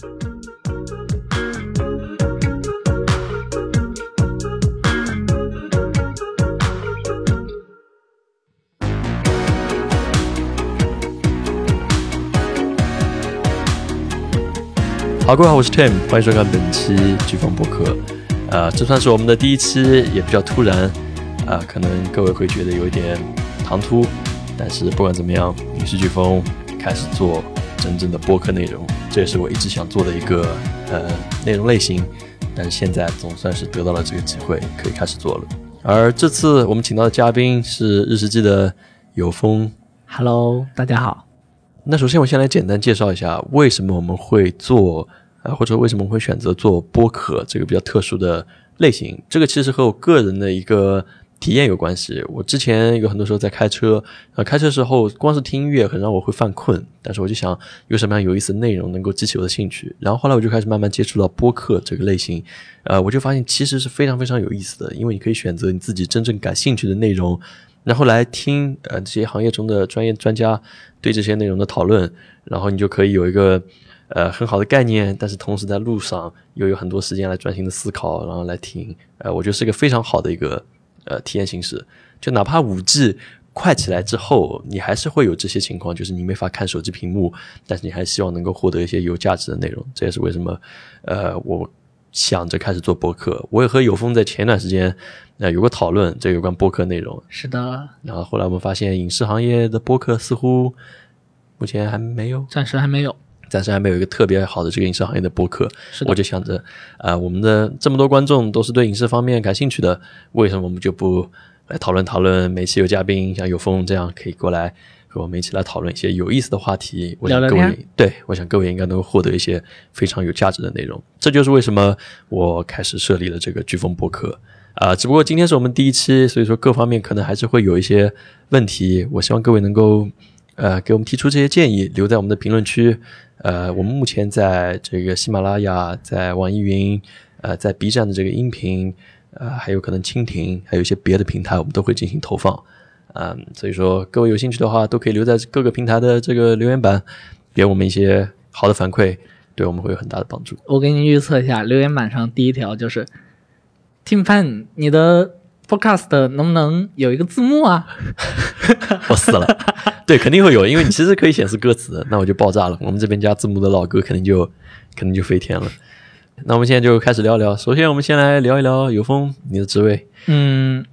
好，各位好，我是 Tim，欢迎收看本期飓风播客。呃，这算是我们的第一期，也比较突然，啊，可能各位会觉得有一点唐突，但是不管怎么样，影视飓风开始做真正的播客内容，这也是我一直想做的一个呃内容类型，但是现在总算是得到了这个机会，可以开始做了。而这次我们请到的嘉宾是日食记的有风。Hello，大家好。那首先我先来简单介绍一下，为什么我们会做，呃，或者为什么会选择做播客这个比较特殊的类型。这个其实和我个人的一个体验有关系。我之前有很多时候在开车，呃，开车的时候光是听音乐很让我会犯困，但是我就想有什么样有意思的内容能够激起我的兴趣。然后后来我就开始慢慢接触到播客这个类型，呃，我就发现其实是非常非常有意思的，因为你可以选择你自己真正感兴趣的内容。然后来听呃这些行业中的专业专家对这些内容的讨论，然后你就可以有一个呃很好的概念，但是同时在路上又有很多时间来专心的思考，然后来听，呃，我觉得是一个非常好的一个呃体验形式。就哪怕五 G 快起来之后，你还是会有这些情况，就是你没法看手机屏幕，但是你还希望能够获得一些有价值的内容。这也是为什么呃我想着开始做播客。我也和有风在前段时间。呃，有个讨论，这有关播客内容。是的，然后后来我们发现，影视行业的播客似乎目前还没有，暂时还没有，暂时还没有一个特别好的这个影视行业的播客。是的我就想着，啊、我们的这么多观众都是对影视方面感兴趣的，为什么我们就不来讨论讨论？每期有嘉宾，像有风这样可以过来和我们一起来讨论一些有意思的话题。我想各聊聊位对，我想各位应该能够获得一些非常有价值的内容。这就是为什么我开始设立了这个飓风播客。啊、只不过今天是我们第一期，所以说各方面可能还是会有一些问题。我希望各位能够呃给我们提出这些建议，留在我们的评论区。呃，我们目前在这个喜马拉雅、在网易云、呃，在 B 站的这个音频，呃，还有可能蜻蜓，还有一些别的平台，我们都会进行投放。嗯，所以说各位有兴趣的话，都可以留在各个平台的这个留言板，给我们一些好的反馈，对我们会有很大的帮助。我给你预测一下，留言板上第一条就是，Tim Pan，你的 Podcast 能不能有一个字幕啊？我死了，对，肯定会有，因为你其实可以显示歌词，那我就爆炸了。我们这边加字幕的老哥肯定就肯定就飞天了。那我们现在就开始聊聊。首先，我们先来聊一聊有风你的职位。嗯，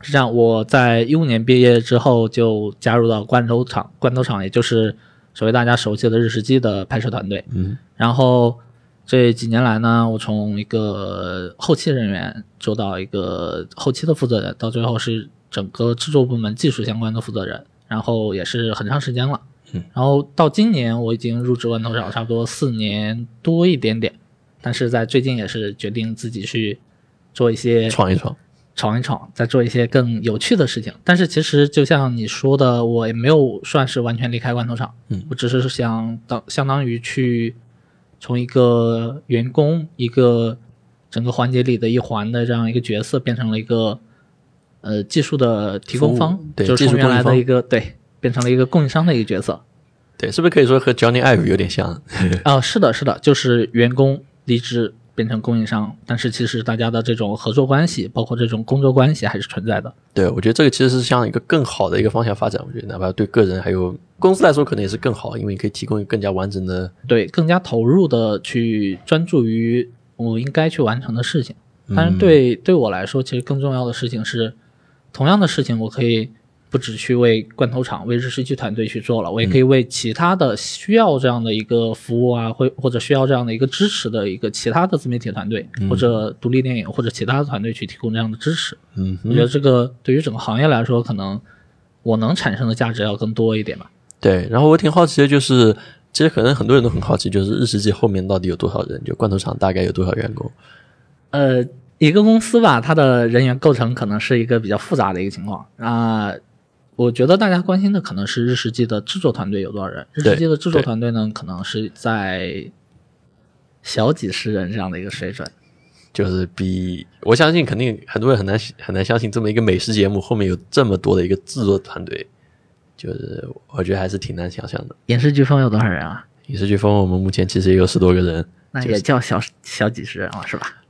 是这样，我在一五年毕业之后就加入到罐头厂，罐头厂也就是所谓大家熟悉的日食机的拍摄团队。嗯然后这几年来呢，我从一个后期人员做到一个后期的负责人，到最后是整个制作部门技术相关的负责人，然后也是很长时间了。嗯，然后到今年我已经入职万头厂差不多四年多一点点，但是在最近也是决定自己去做一些闯一闯。闯一闯，再做一些更有趣的事情。但是其实就像你说的，我也没有算是完全离开罐头厂，嗯我只是想当相当于去从一个员工、一个整个环节里的一环的这样一个角色，变成了一个呃技术的提供方，对就是从原来的一个对变成了一个供应商的一个角色。对，是不是可以说和 Johnny Ive 有点像？啊、是的，是的，就是员工离职变成供应商，但是其实大家的这种合作关系，包括这种工作关系还是存在的。对，我觉得这个其实是向一个更好的一个方向发展。我觉得哪怕对个人还有公司来说，可能也是更好，因为你可以提供一个更加完整的。对，更加投入的去专注于我应该去完成的事情。但嗯是对、对我来说，其实更重要的事情是，同样的事情我可以不只去为罐头厂、为日式剧团队去做了，我也可以为其他的需要这样的一个服务啊，或或者需要这样的一个支持的一个其他的自媒体团队，或者独立电影或者其他的团队去提供这样的支持。嗯我觉得这个对于整个行业来说，可能我能产生的价值要更多一点吧。对，然后我挺好奇的，就是其实可能很多人都很好奇，就是日食记后面到底有多少人？就罐头厂大概有多少员工？呃，一个公司吧，它的人员构成可能是一个比较复杂的一个情况。那、我觉得大家关心的可能是日食记的制作团队有多少人。日对食记的制作团队呢，可能是在小几十人这样的一个水准。就是比我相信，肯定很多人很难很难相信，这么一个美食节目后面有这么多的一个制作团队，就是我觉得还是挺难想象的。影视飓风有多少人啊？影视飓风我们目前其实也有十多个人，那也叫小小几十人了，是吧？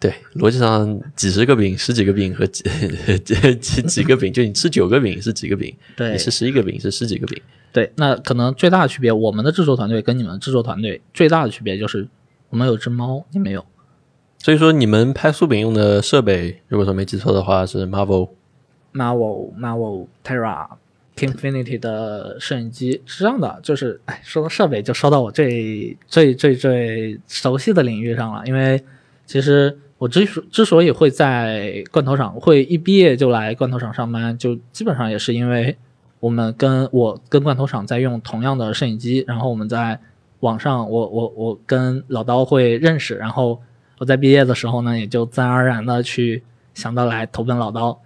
对，逻辑上几十个饼、十几个饼和几 几几几个饼，就你吃九个饼是几个饼，对你吃十一个饼是十几个饼。对，那可能最大的区别，我们的制作团队跟你们的制作团队最大的区别就是，我们有只猫，你没有。所以说，你们拍酥饼用的设备，如果说没记错的话，是 Marvel。Marvel、Marvel、Terra、Kingfinity 的摄影机是这样的，就是哎，说到设备就说到我最最最最熟悉的领域上了。因为其实我之所之所以会在罐头厂，会一毕业就来罐头厂上班，就基本上也是因为我们跟我跟罐头厂在用同样的摄影机，然后我们在网上，我我我跟老刀会认识，然后我在毕业的时候呢，也就自然而然的去想到来投奔老刀。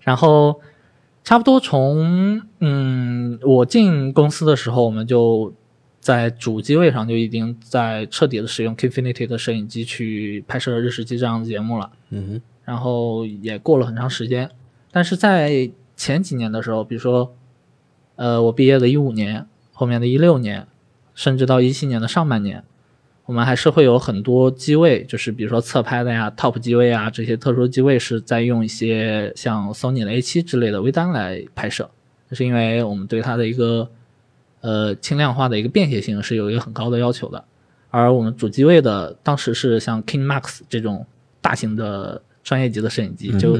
然后差不多从嗯我进公司的时候，我们就在主机位上就已经在彻底的使用 Kingfinity 的摄影机去拍摄日食机这样的节目了。嗯然后也过了很长时间，但是在前几年的时候，比如说，呃，我毕业的一五年，后面的一六年，甚至到一七年的上半年，我们还是会有很多机位，就是比如说侧拍的呀、Top 机位啊这些特殊机位是在用一些像 Sony 的 A7 之类的微单来拍摄，这是因为我们对它的一个呃轻量化的一个便携性是有一个很高的要求的。而我们主机位的当时是像 King Max 这种大型的专业级的摄影机，就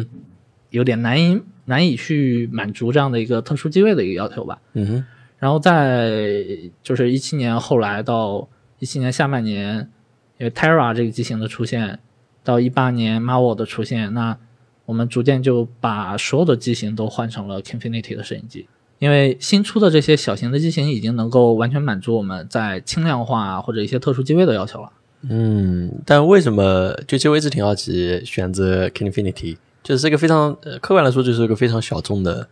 有点难以难以去满足这样的一个特殊机位的一个要求吧。嗯哼，然后在就是一七年后来到一七年下半年，因为 Terra 这个机型的出现，到一八年 Marvel 的出现，那我们逐渐就把所有的机型都换成了 Kingfinity 的摄影机。因为新出的这些小型的机型已经能够完全满足我们在轻量化或者一些特殊机位的要求了。嗯，但为什么就我一直挺好奇，选择 Kingfinity，就是这个非常呃，客观来说就是一个非常小众的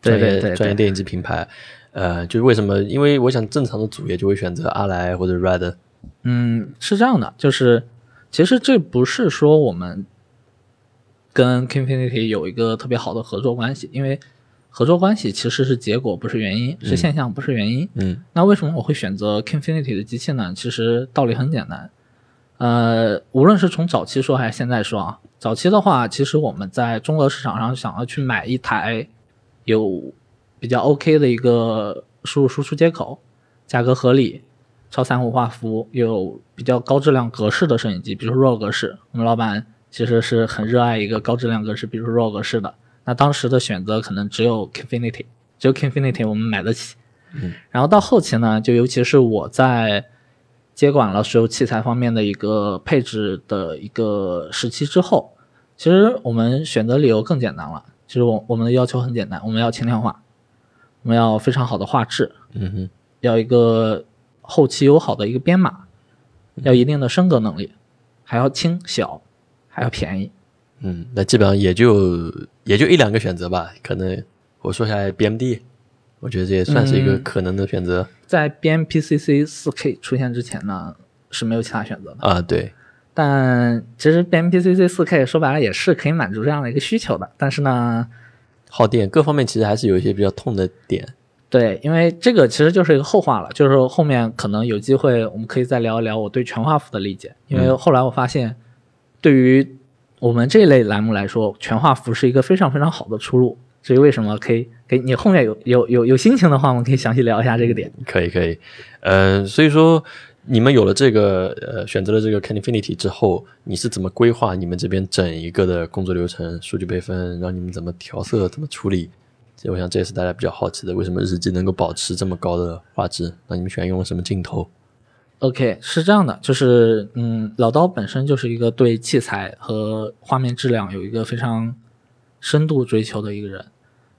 专业对对对对专业电影机品牌。呃，就是为什么？因为我想正常的主业就会选择阿莱或者 Red。嗯，是这样的，就是其实这不是说我们跟 Kingfinity 有一个特别好的合作关系，因为合作关系其实是结果，不是原因，是现象，不是原因。嗯那为什么我会选择 Kingfinity 的机器呢？其实道理很简单，呃，无论是从早期说还是现在说啊，早期的话，其实我们在中国市场上想要去买一台有比较 OK 的一个输入输出接口，价格合理，超三五画幅，有比较高质量格式的摄影机，比如说 RAW 格式，我们老板其实是很热爱一个高质量格式，比如说 RAW 格式的。那当时的选择可能只有 Kingfinity，只有 Kingfinity 我们买得起。嗯然后到后期呢，就尤其是我在接管了所有器材方面的一个配置的一个时期之后，其实我们选择理由更简单了。其实我我们的要求很简单，我们要轻量化，我们要非常好的画质，嗯哼，要一个后期友好的一个编码，要一定的升格能力，还要轻小，还要便宜。嗯，那基本上也就也就一两个选择吧。可能我说下来 BMD，我觉得这也算是一个嗯可能的选择、在 BMPCC 四 K 出现之前呢，是没有其他选择的。啊。对，但其实 BMPCC 四 K 说白了也是可以满足这样的一个需求的，但是呢，耗电各方面其实还是有一些比较痛的点。对，因为这个其实就是一个后话了，就是后面可能有机会我们可以再聊一聊我对全画幅的理解，因为后来我发现，对于我们这类栏目来说，全画幅是一个非常非常好的出路。至于为什么，可以给你后面有有有有心情的话，我们可以详细聊一下这个点。可以可以，呃，所以说你们有了这个呃选择了这个 Can Infinity 之后，你是怎么规划你们这边整一个的工作流程、数据备份，让你们怎么调色、怎么处理？所以我想这也是大家比较好奇的，为什么日记能够保持这么高的画质？那你们选用了什么镜头？OK，是这样的，就是嗯，老刀本身就是一个对器材和画面质量有一个非常深度追求的一个人。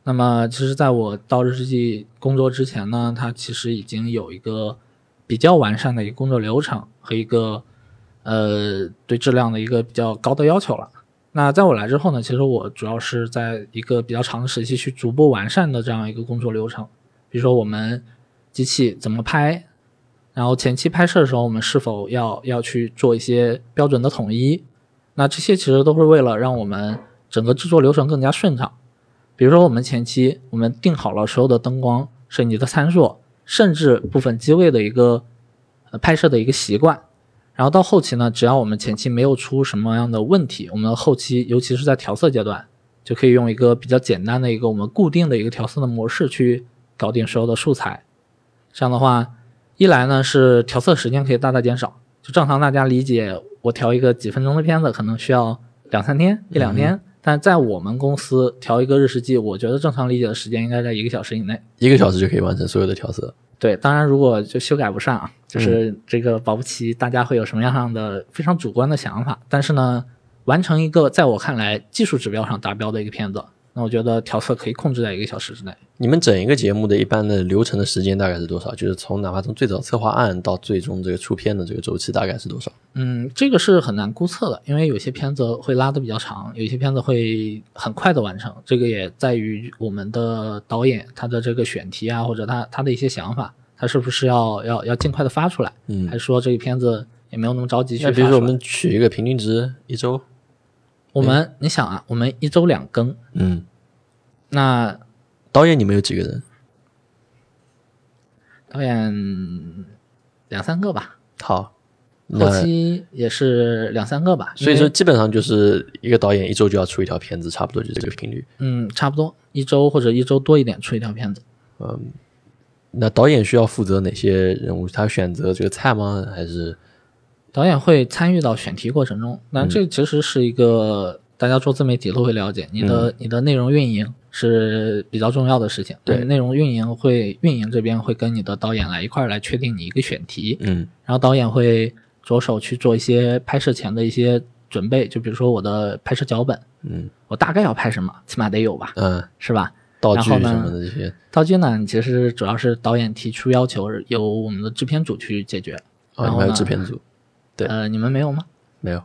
那么，其实在我到日之记工作之前呢，他其实已经有一个比较完善的一个工作流程和一个呃对质量的一个比较高的要求了。那在我来之后呢，其实我主要是在一个比较长的时期去逐步完善的这样一个工作流程，比如说我们机器怎么拍，然后前期拍摄的时候，我们是否要要去做一些标准的统一？那这些其实都是为了让我们整个制作流程更加顺畅。比如说，我们前期我们定好了所有的灯光、摄影机的参数，甚至部分机位的一个呃拍摄的一个习惯。然后到后期呢，只要我们前期没有出什么样的问题，我们后期尤其是在调色阶段，就可以用一个比较简单的一个我们固定的一个调色的模式去搞定所有的素材。这样的话，一来呢是调色时间可以大大减少，就正常大家理解，我调一个几分钟的片子可能需要两三天、一两天，但在我们公司调一个日食记，我觉得正常理解的时间应该在一个小时以内。一个小时就可以完成所有的调色。对，当然如果就修改不上啊，就是这个保不齐大家会有什么样的非常主观的想法，但是呢，完成一个在我看来技术指标上达标的一个片子，那我觉得调色可以控制在一个小时之内。你们整一个节目的一般的流程的时间大概是多少？就是从哪怕从最早策划案到最终这个出片的这个周期大概是多少？嗯，这个是很难估测的，因为有些片子会拉的比较长，有些片子会很快的完成。这个也在于我们的导演他的这个选题啊，或者他他的一些想法，他是不是要要要尽快的发出来，嗯还是说这个片子也没有那么着急去比如说我们取一个平均值一周，我们你想啊，我们一周两更，嗯，那导演你们有几个人？导演两三个吧，好，后期也是两三个吧，所以说基本上就是一个导演一周就要出一条片子，差不多就这个频率。嗯，差不多一周或者一周多一点出一条片子。嗯那导演需要负责哪些人物？他选择这个菜吗？还是导演会参与到选题过程中，那这其实是一个大家做自媒体都会了解，你的、你的内容运营是比较重要的事情。对。内容运营会运营这边会跟你的导演来一块儿来确定你一个选题，嗯。然后导演会着手去做一些拍摄前的一些准备，就比如说我的拍摄脚本，嗯。我大概要拍什么，起码得有吧，嗯，是吧？道具什么的这些。道具呢，其实主要是导演提出要求，由我们的制片组去解决。哦，还有制片组对呃，你们没有吗？没有？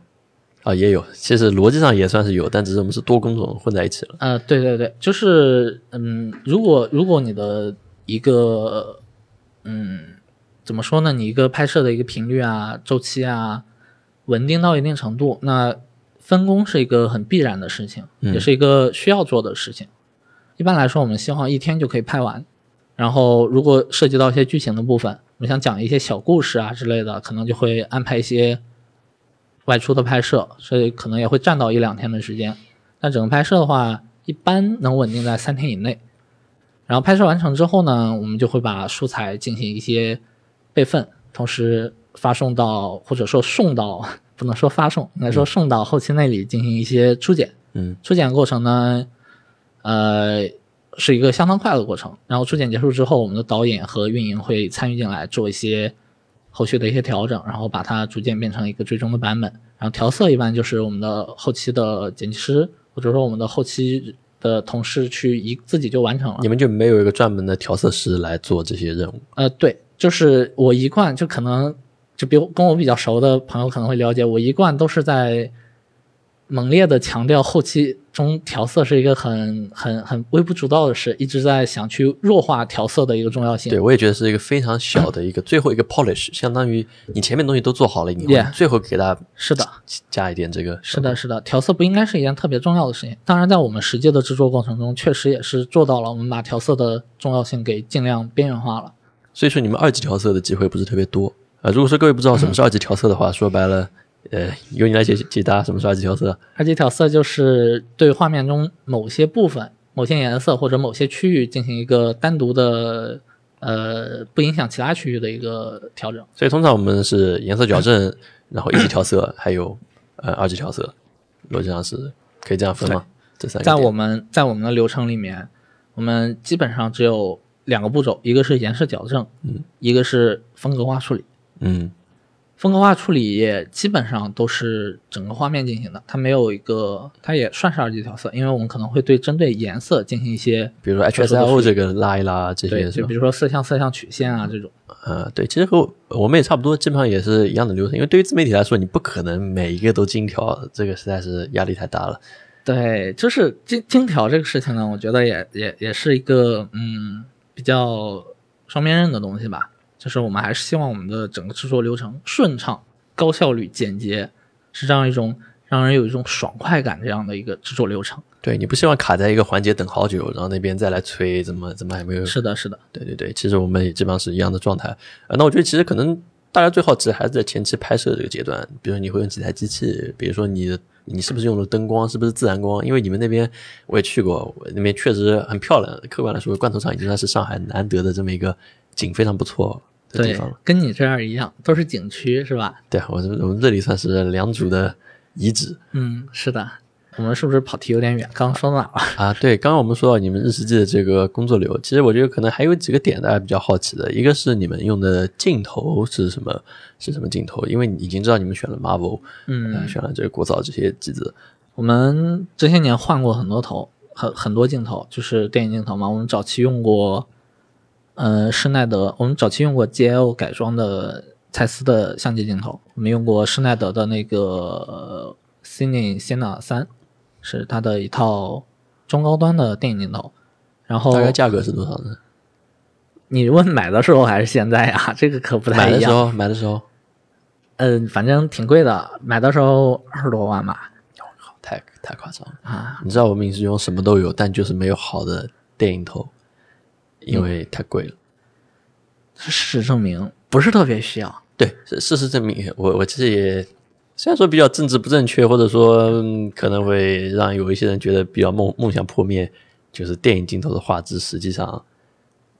啊，也有，其实逻辑上也算是有，但只是我们是多工种混在一起了。呃，对对对，就是嗯，如果如果你的一个嗯，怎么说呢？你一个拍摄的一个频率啊、周期啊，稳定到一定程度，那分工是一个很必然的事情，嗯也是一个需要做的事情。一般来说，我们希望一天就可以拍完。然后，如果涉及到一些剧情的部分，我们想讲一些小故事啊之类的，可能就会安排一些外出的拍摄，所以可能也会占到一两天的时间。但整个拍摄的话，一般能稳定在三天以内。然后拍摄完成之后呢，我们就会把素材进行一些备份，同时发送到或者说送到，不能说发送，应该说送到后期那里进行一些初检。嗯初检过程呢，呃，是一个相当快的过程。然后初剪结束之后，我们的导演和运营会参与进来做一些后续的一些调整，然后把它逐渐变成一个最终的版本。然后调色一般就是我们的后期的剪辑师，或者说我们的后期的同事去一自己就完成了你。们就没有一个专门的调色师来做这些任务？呃，对，就是我一贯就可能就比如跟我比较熟的朋友可能会了解，我一贯都是在猛烈的强调后期中调色是一个很很很微不足道的事，一直在想去弱化调色的一个重要性。对，我也觉得是一个非常小的一个最后一个 polish，相当于你前面东西都做好了，你会最后给它是的，加一点这个。是的，是的，调色不应该是一件特别重要的事情。当然，在我们实际的制作过程中，确实也是做到了，我们把调色的重要性给尽量边缘化了。所以说你们二级调色的机会不是特别多。呃，如果说各位不知道什么是二级调色的话，说白了，呃，由你来解解答什么是二级调色。二级调色就是对画面中某些部分、某些颜色或者某些区域进行一个单独的，呃，不影响其他区域的一个调整。所以通常我们是颜色矫正，然后一级调色，还有呃二级调色，逻辑上是可以这样分吗？这三个在我们在我们的流程里面，我们基本上只有两个步骤，一个是颜色矫正，嗯，一个是风格化处理。嗯风格化处理也基本上都是整个画面进行的，它没有一个，它也算是二级调色，因为我们可能会对针对颜色进行一些，比如说特殊的 HSLO 这个拉一拉这，些就比？如说色相、色相曲线啊这种。呃，对，其实和我我们也差不多，基本上也是一样的流程。因为对于自媒体来说，你不可能每一个都精调，这个实在是压力太大了。对，就是精精调这个事情呢，我觉得也也也是一个嗯比较双面刃的东西吧。就是我们还是希望我们的整个制作流程顺畅、高效率、简洁，是这样一种让人有一种爽快感这样的一个制作流程。对你不希望卡在一个环节等好久，然后那边再来催，怎么怎么还没有？是的，是的，对对对，其实我们也基本上是一样的状态。呃，那我觉得其实可能大家最好奇还是在前期拍摄这个阶段，比如说你会用几台机器，比如说你的你是不是用的灯光是不是自然光？因为你们那边我也去过，那边确实很漂亮。客观来说，罐头厂已经算是上海难得的这么一个景非常不错的地对方了。，跟你这样一样，都是景区是吧？对，我这我们这里算是良渚的遗址嗯，是的。我们是不是跑题有点远？刚刚说到哪了？啊。对，刚刚我们说到你们日食记的这个工作流，其实我觉得可能还有几个点大家比较好奇的，一个是你们用的镜头是什么？是什么镜头？因为已经知道你们选了 Marvel，嗯呃选了这个国造这些机子，我们这些年换过很多头，很很多镜头，就是电影镜头嘛。我们早期用过，呃，施耐德，我们早期用过 GL 改装的蔡司的相机镜头，我们用过施耐德的那个呃 Cine Sienna 三，是它的一套中高端的电影镜头。然后大概价格是多少呢？你问买的时候还是现在呀？这个可不太一样。买的时候，买的时候，嗯、反正挺贵的，买的时候二十多万吧。太太夸张了。啊，你知道我们影视中什么都有，但就是没有好的电影头，因为太贵了。事实证明不是特别需要。对，事事实证明，我我其实也虽然说比较政治不正确，或者说、嗯可能会让有一些人觉得比较梦梦想破灭，就是电影镜头的画质，实际上，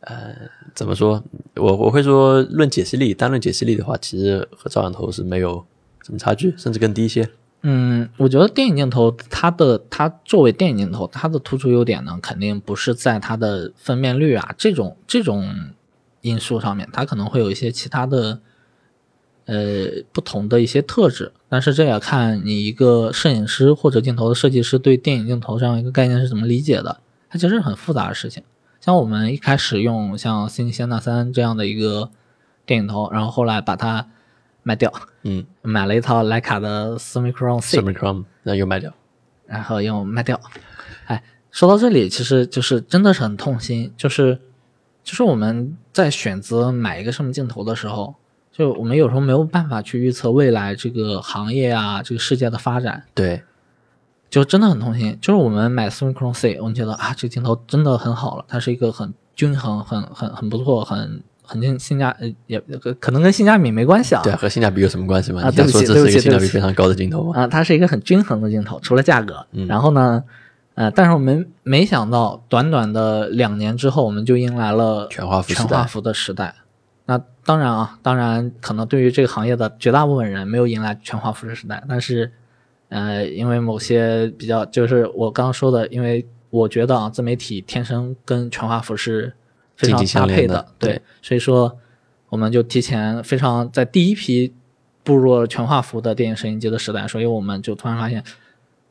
呃，怎么说？我我会说，论解析力，单论解析力的话，其实和照相头是没有什么差距，甚至更低一些。嗯，我觉得电影镜头它的它作为电影镜头，它的突出优点呢，肯定不是在它的分辨率啊这种这种因素上面，它可能会有一些其他的呃不同的一些特质，但是这也看你一个摄影师或者镜头的设计师对电影镜头这样一个概念是怎么理解的，它其实很复杂的事情。像我们一开始用像新仙那三这样的一个电影头，然后后来把它卖掉，嗯买了一套徕卡的 Summicron C，，Summicron 那又卖掉。然后又卖掉。哎，说到这里，其实就是真的是很痛心，就是就是我们在选择买一个什么镜头的时候，就我们有时候没有办法去预测未来这个行业啊，这个世界的发展，对，就真的很痛心。就是我们买 Summicron C，我们觉得啊，这个镜头真的很好了，它是一个很均衡、很很很不错、很很性性价呃也可能跟性价比没关系啊，对啊，和性价比有什么关系吗？啊对不起对不这是一个性价比非常高的镜头吗？啊，它是一个很均衡的镜头，除了价格。嗯然后呢，呃，但是我们没想到，短短的两年之后，我们就迎来了全画幅全画幅的时代。那当然啊，当然可能对于这个行业的绝大部分人没有迎来全画幅的时代，但是，呃，因为某些比较，就是我刚刚说的，因为我觉得啊，自媒体天生跟全画幅是非常搭配连的对，对。所以说我们就提前非常在第一批步入了全画幅的电影摄影机的时代，所以我们就突然发现，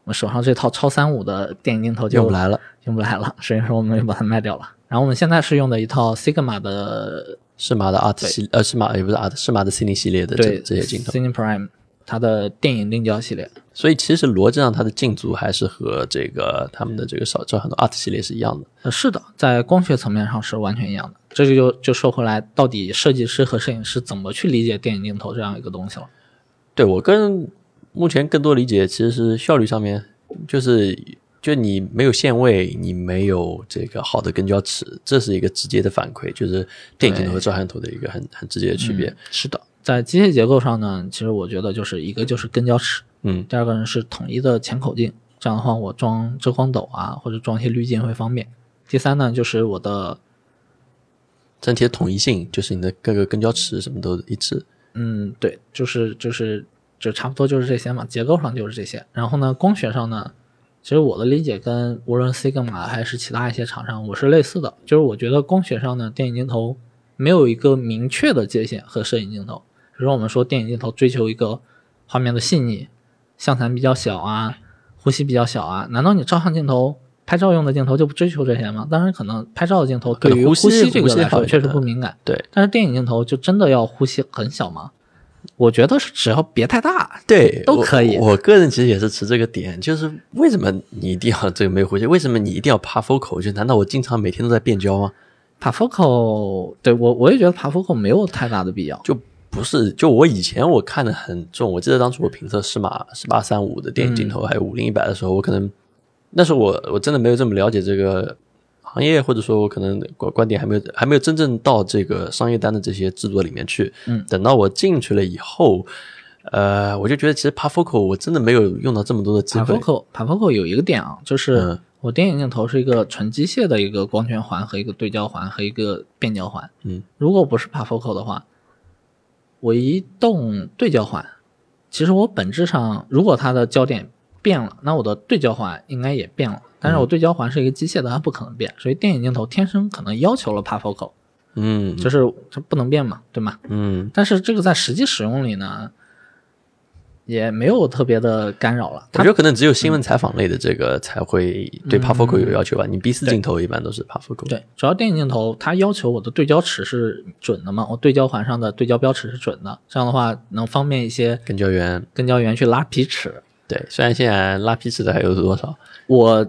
我们手上这套超三五的电影镜头就用不来了，用不来了，所以说我们就把它卖掉了。然后我们现在是用的一套 Sigma 的适马的 Art 系呃适马也不是 Art 适马的 Cine 系列的这对这些镜头，Cine Prime 它的电影定焦系列。所以其实逻辑上它的镜组还是和这个他们的这个少照很多 Art 系列是一样的。呃，是的，在光学层面上是完全一样的。这就就就说回来，到底设计师和摄影师怎么去理解电影镜头这样一个东西了？对我个人目前更多理解其实是效率上面，就是就你没有限位，你没有这个好的跟焦尺，这是一个直接的反馈，就是电影镜头和照相头的一个很很直接的区别。是的，在机械结构上呢，其实我觉得就是一个就是跟焦尺，嗯，第二个呢是统一的前口径，这样的话我装遮光斗啊或者装一些滤镜会方便。第三呢就是我的整体的统一性，就是你的各个跟焦尺什么都一致。嗯，对，就是就是就差不多就是这些嘛，结构上就是这些。然后呢，光学上呢，其实我的理解跟无论 Sigma 还是其他一些厂商我是类似的，就是我觉得光学上呢，电影镜头没有一个明确的界限和摄影镜头。比如说我们说电影镜头追求一个画面的细腻，像残比较小啊，呼吸比较小啊，难道你照相镜头？拍照用的镜头就不追求这些吗？当然，可能拍照的镜头对于呼吸吸这个来说确实不敏感，对但是电影镜头就真的要呼吸很小吗？我觉得是只要别太大，对，都可以我。我个人其实也是持这个点，就是为什么你一定要这个没有呼吸？为什么你一定要爬 focal？就难道我经常每天都在变焦吗？爬 focal，对我我也觉得爬 focal 没有太大的必要。就不是，就我以前我看的很重，我记得当初我评测适马十八三五的电影镜头，还有五零一百的时候，我可能那时候我我真的没有这么了解这个行业，或者说我可能观观点还没有还没有真正到这个商业单的这些制作里面去。嗯，等到我进去了以后，呃，我就觉得其实 Parfocal 我真的没有用到这么多的机会。Parfocal Parfocal 有一个点啊，就是嗯我电影镜头是一个纯机械的一个光圈环和一个对焦环和一个变焦环。嗯，如果不是 Parfocal 的话，我移动对焦环，其实我本质上如果它的焦点变了，那我的对焦环应该也变了。但是我对焦环是一个机械的，它不可能变，所以电影镜头天生可能要求了 Parfocal，嗯，就是它不能变嘛，对吗？嗯但是这个在实际使用里呢，也没有特别的干扰了。它我觉得可能只有新闻采访类的这个才会对 Parfocal 有要求吧。你 B 四镜头一般都是 Parfocal。嗯对，主要电影镜头它要求我的对焦尺是准的嘛，我对焦环上的对焦标尺是准的，这样的话能方便一些跟焦员跟焦员去拉皮尺。对，虽然现在拉皮尺的还有多少？我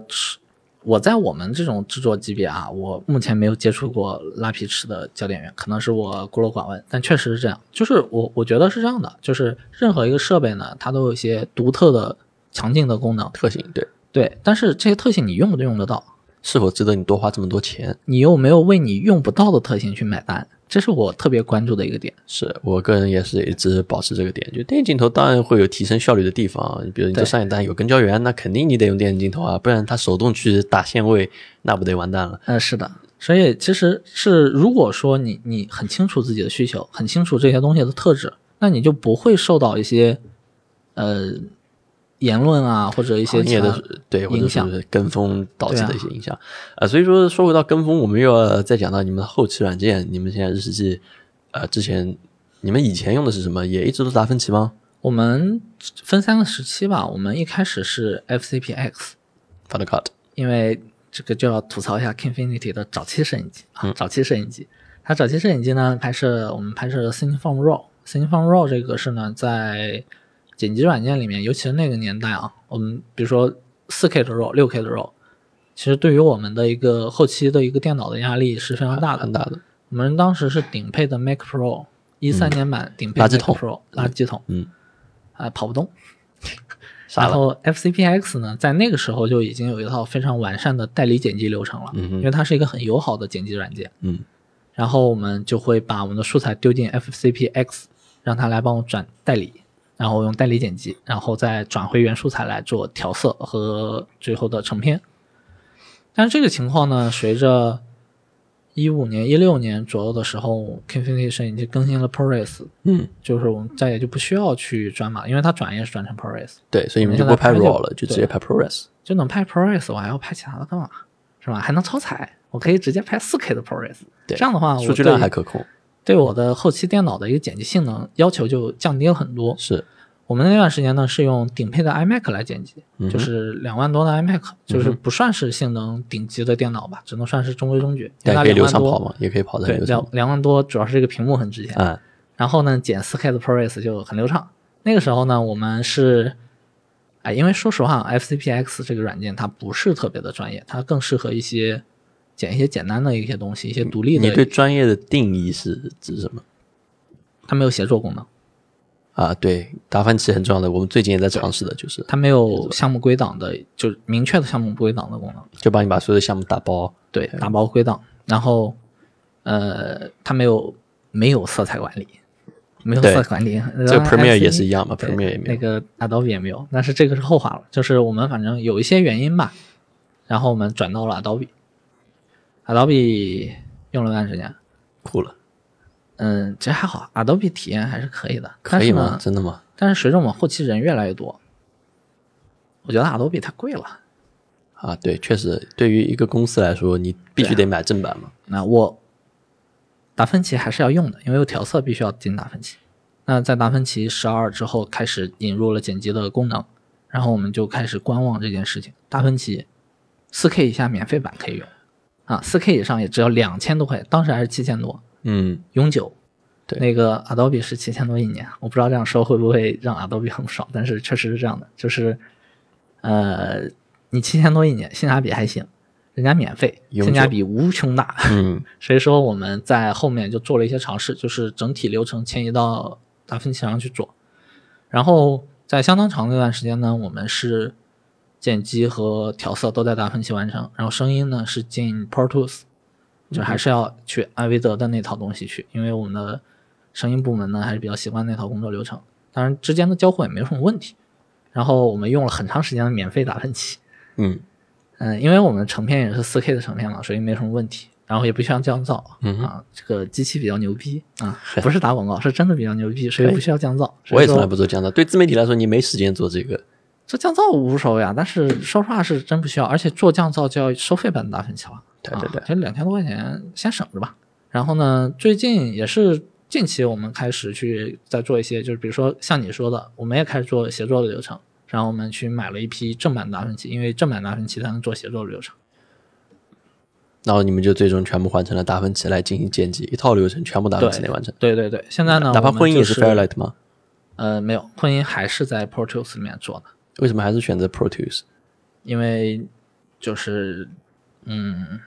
我在我们这种制作级别啊，我目前没有接触过拉皮尺的教练员，可能是我孤陋寡闻，但确实是这样。就是我我觉得是这样的，就是任何一个设备呢，它都有一些独特的强劲的功能，特性对，对，但是这些特性你用不用得到？是否值得你多花这么多钱？你又没有为你用不到的特性去买单？这是我特别关注的一个点。是我个人也是一直保持这个点，就电影镜头当然会有提升效率的地方，比如你做对商业单有跟焦源，那肯定你得用电影镜头啊，不然他手动去打线位，那不得完蛋了。呃，是的，所以其实是如果说你你很清楚自己的需求，很清楚这些东西的特质，那你就不会受到一些呃言论啊或者一些行业的对或者影响是跟风导致的一些影响，呃，所以说说回到跟风，我们又要再讲到你们的后期软件，你们现在日式记，呃，之前你们以前用的是什么？也一直都是达芬奇吗我们分三个时期吧。我们一开始是 Cut，因为这个就要吐槽一下 Kingfinity 的早期摄影机啊，早期摄影机。它早期摄影机呢，拍摄我们拍摄的 Cineform RAW，Cineform RAW 这个是呢，在剪辑软件里面，尤其是那个年代啊，我们比如说四 K 的 RAW、6K 的 RAW，其实对于我们的一个后期的一个电脑的压力是非常大的很。大的，我们当时是顶配的 Mac Pro，一三年版顶配的 Mac Pro 垃圾桶，嗯，啊、跑不动。然后 FCPX 呢，在那个时候就已经有一套非常完善的代理剪辑流程了，嗯因为它是一个很友好的剪辑软件。嗯然后我们就会把我们的素材丢进 FCPX，让它来帮我转代理，然后用代理剪辑，然后再转回原素材来做调色和最后的成片。但是这个情况呢，随着一五年、一六年左右的时候，Kingfinity 摄影机更新了 ProRes，嗯，就是我们再也就不需要去转码，因为它转也是转成 ProRes。对，所以你们就不拍 RAW 了，就直接拍 ProRes。就能拍 ProRes，我还要拍其他的干嘛？是吧？还能超采，我可以直接拍 4K 的 ProRes。对这样的话，我数据量还可控，对我的后期电脑的一个剪辑性能要求就降低了很多。是我们那段时间呢是用顶配的 iMac 来剪辑，嗯就是两万多的 iMac，就是不算是性能顶级的电脑吧，只能算是中规中矩。但可以流畅跑嘛，也可以跑得对，很流畅两。两万多主要是这个屏幕很值钱。啊，然后呢，剪 4K 的 ProRes 就很流畅。那个时候呢，我们是，哎，因为说实话，FCPX 这个软件它不是特别的专业，它更适合一些剪一些简单的一些东西，一些独立的。你对专业的定义是指什么？它没有协作功能，啊，对，达芬奇很重要的，我们最近也在尝试的就是，它没有项目归档的，就是明确的项目归档的功能。就帮你把所有的项目打包。对，打包归档，然后呃，它没有没有色彩管理，没有色彩管理。这 Premiere 也是一样嘛对，Premiere 也没有那个 Adobe 也没有，但是这个是后话了，就是我们反正有一些原因吧，然后我们转到了 Adobe。Adobe 用了段时间，酷了，嗯，其实还好，Adobe 体验还是可以的。可以吗？真的吗？但是随着我们后期人越来越多，我觉得 Adobe 太贵了。啊，对，确实，对于一个公司来说，你必须得买正版嘛。那我达芬奇还是要用的，因为有调色必须要进达芬奇。那在达芬奇十二之后，开始引入了剪辑的功能，然后我们就开始观望这件事情。达芬奇四 K 以下免费版可以用，啊，四 K 以上也只要两千多块，当时还是七千多，嗯，永久。对那个 Adobe 是七千多一年，我不知道这样说会不会让 Adobe 很不爽，但是确实是这样的，就是，呃，你七千多一年，性价比还行，人家免费，性价比无穷大。嗯 所以说我们在后面就做了一些尝试，就是整体流程迁移到达芬奇上去做。然后在相当长的一段时间呢，我们是剪辑和调色都在达芬奇完成，然后声音呢是进 Pro Tools，就还是要去艾维德的那套东西去，因为我们的声音部门呢还是比较习惯那套工作流程，当然之间的交互也没有什么问题。然后我们用了很长时间的免费达芬奇，嗯嗯，因为我们成片也是4 K 的成片嘛，所以没什么问题。然后也不需要降噪、嗯啊，这个机器比较牛逼啊，不是打广告，是真的比较牛逼，所以不需要降噪。我也从来不做降噪。对自媒体来说，你没时间做这个。这降噪无所谓啊，但是说实话是真不需要，而且做降噪就要收费版的达芬奇了。对对对啊，这两千多块钱先省着吧。然后呢，最近也是近期我们开始去在做一些，就是比如说像你说的，我们也开始做协作的流程，然后我们去买了一批正版达芬奇，因为正版达芬奇才能做协作的流程。然后你们就最终全部换成了达芬奇来进行剪辑，一套流程全部达芬奇来完成。对对对，现在呢，哪怕我们混音也是 Fairlight 吗？呃，没有，婚姻还是在 Pro Tools 里面做的。为什么还是选择 Pro Tools？因为就是嗯，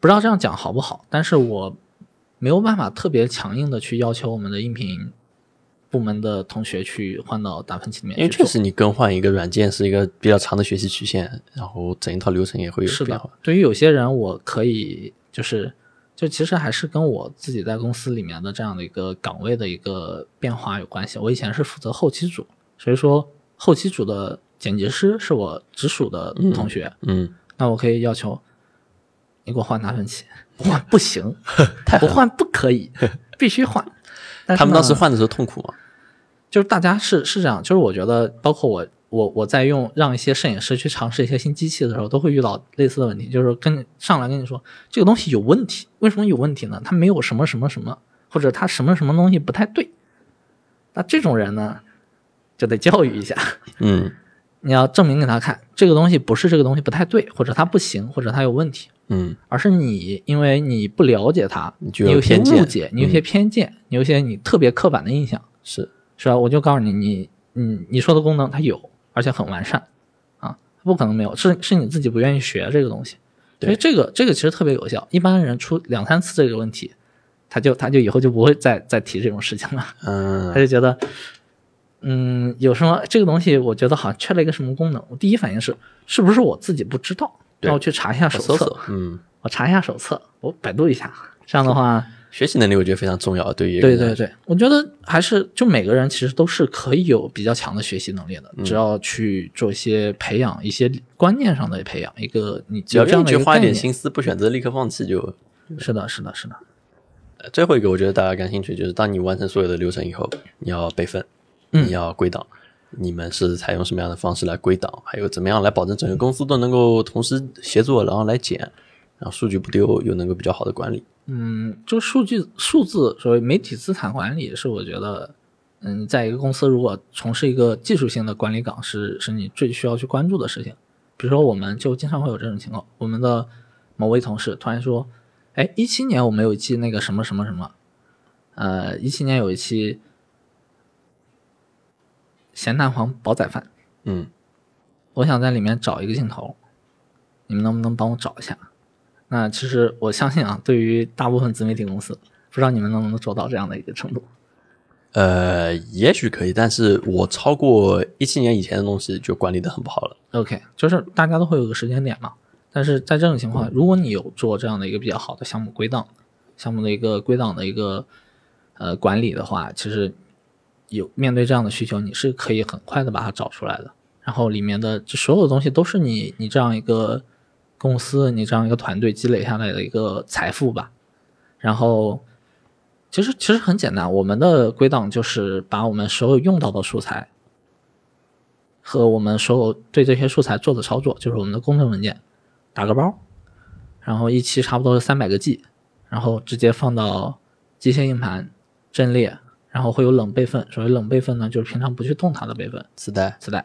不知道这样讲好不好，但是我没有办法特别强硬的去要求我们的音频部门的同学去换到达芬奇里面，因为确实你更换一个软件是一个比较长的学习曲线，然后整一套流程也会有变化的。。对于有些人，我可以就是就其实还是跟我自己在公司里面的这样的一个岗位的一个变化有关系。我以前是负责后期组，所以说后期组的剪辑师是我直属的同学，嗯，那我可以要求你给我换达芬奇，不换不行，不换不可以，必须换。他们当时换的时候痛苦吗？就是大家是是这样，就是我觉得，包括我我我在用让一些摄影师去尝试一些新机器的时候，都会遇到类似的问题，就是跟上来跟你说这个东西有问题，为什么有问题呢？它没有什么什么什么，或者它什么什么东西不太对。那这种人呢，就得教育一下，嗯 你要证明给他看，这个东西不是这个东西不太对，或者它不行，或者它有问题。嗯而是你因为你不了解它，你有些误解，你有些偏见，你有些你特别刻板的印象，是是吧？我就告诉你，你你你说的功能它有，而且很完善啊，不可能没有，是是你自己不愿意学这个东西。所以这个这个其实特别有效，一般人出两三次这个问题，他就他就以后就不会再再提这种事情了，嗯 他就觉得。嗯，有什么这个东西，我觉得好像缺了一个什么功能。我第一反应是，是不是我自己不知道？对那我去查一下手册，搜索，嗯，我查一下手册，我百度一下。这样的话，学习能力我觉得非常重要，对于对对对，我觉得还是就每个人其实都是可以有比较强的学习能力的，嗯只要去做一些培养，一些观念上的培养，一个你只要这样的愿意去花一。点心思，不选择立刻放弃就。是的，是的，是的，呃最后一个，我觉得大家感兴趣就是，当你完成所有的流程以后，你要备份，嗯你要归档。你们是采用什么样的方式来归档？还有怎么样来保证整个公司都能够同时协作，然后来检，然后数据不丢，又能够比较好的管理？嗯，就数据数字，所谓媒体资产管理，是我觉得，嗯，在一个公司如果从事一个技术性的管理岗，是是你最需要去关注的事情。比如说，我们就经常会有这种情况，我们的某位同事突然说：“哎，一七年我们有一期那个什么什么什么，呃，一七年有一期咸蛋黄煲仔饭，嗯，我想在里面找一个镜头，你们能不能帮我找一下？那其实我相信啊，对于大部分自媒体公司，不知道你们能不能做到这样的一个程度。呃，也许可以，但是我超过一七年以前的东西就管理的很不好了。OK，就是大家都会有个时间点嘛。但是在这种情况，如果你有做这样的一个比较好的项目归档，项目的一个归档的一个呃管理的话，其实有面对这样的需求，你是可以很快的把它找出来的。然后里面的这所有的东西都是你你这样一个公司，你这样一个团队积累下来的一个财富吧。然后其实其实很简单，我们的归档就是把我们所有用到的素材和我们所有对这些素材做的操作，就是我们的工程文件，打个包，然后一期差不多是三百个 G，然后直接放到机械硬盘阵列，然后会有冷备份。所谓冷备份呢，就是平常不去动它的备份磁带，磁带，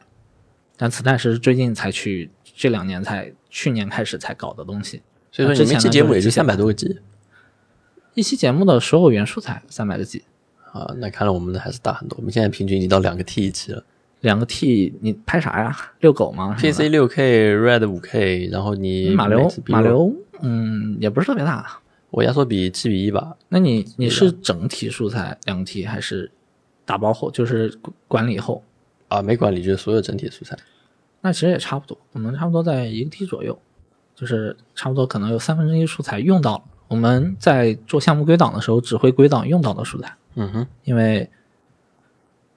但磁带是最近才去，这两年才去年开始才搞的东西。所以说你们一期节目也就三百多个 G 一期节目的所有元素材三百个 G，啊，那看来我们的还是大很多。我们现在平均已经到两个 T 一期了。两个 T 你拍啥呀？遛狗吗 PC 六 K Red 五 K，然后你马流马流，嗯，也不是特别大。我压缩比七比一吧，那你你是整体素材两个 T 还是打包后，就是管理后？啊，没管理就是所有整体素材。那其实也差不多，我们差不多在一个 T 左右，就是差不多可能有三分之一素材用到了。我们在做项目归档的时候，只会归档用到的素材，嗯哼，因为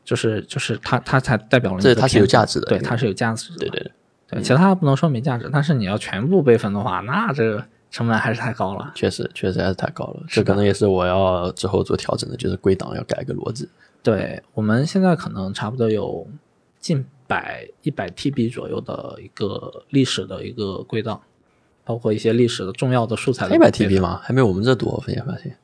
就是就是它它才代表了你的这它是有价值的对，它是有价值的，对对对，对，其他不能说没价值，但是你要全部备份的话，那这个成本还是太高了。确实确实还是太高了，这可能也是我要之后做调整的，就是归档要改个逻辑。对我们现在可能差不多有近百一百 TB 左右的一个历史的一个归档，包括一些历史的重要的素材的一百 TB 吗？还没有我们这多，我发现发现。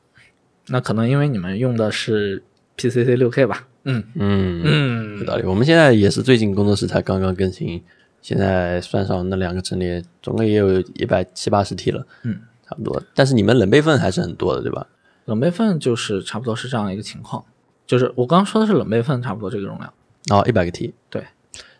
那可能因为你们用的是 PCC 六 K 吧？嗯嗯嗯有道理。我们现在也是最近工作室才刚刚更新，现在算上那两个阵列，总共也有一百七八十 T 了，嗯，差不多。但是你们冷备份还是很多的，对吧？冷备份就是差不多是这样一个情况，就是我刚刚说的是冷备份差不多这个容量。然后一百个 T，对，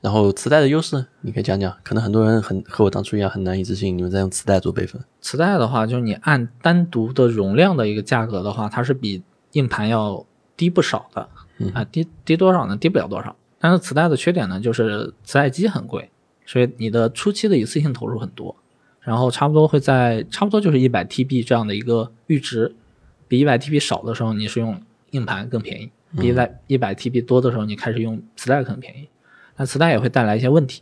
然后磁带的优势，你可以讲讲。可能很多人很和我当初一样很难以置信，你们在用磁带做备份。磁带的话，就是你按单独的容量的一个价格的话，它是比硬盘要低不少的。啊，低低多少呢？低不了多少。但是磁带的缺点呢，就是磁带机很贵，所以你的初期的一次性投入很多，然后差不多会在差不多就是一百 TB 这样的一个阈值，比一百 TB 少的时候，你是用硬盘更便宜；比一百一百 TB 多的时候，你开始用磁带更便宜。但磁带也会带来一些问题，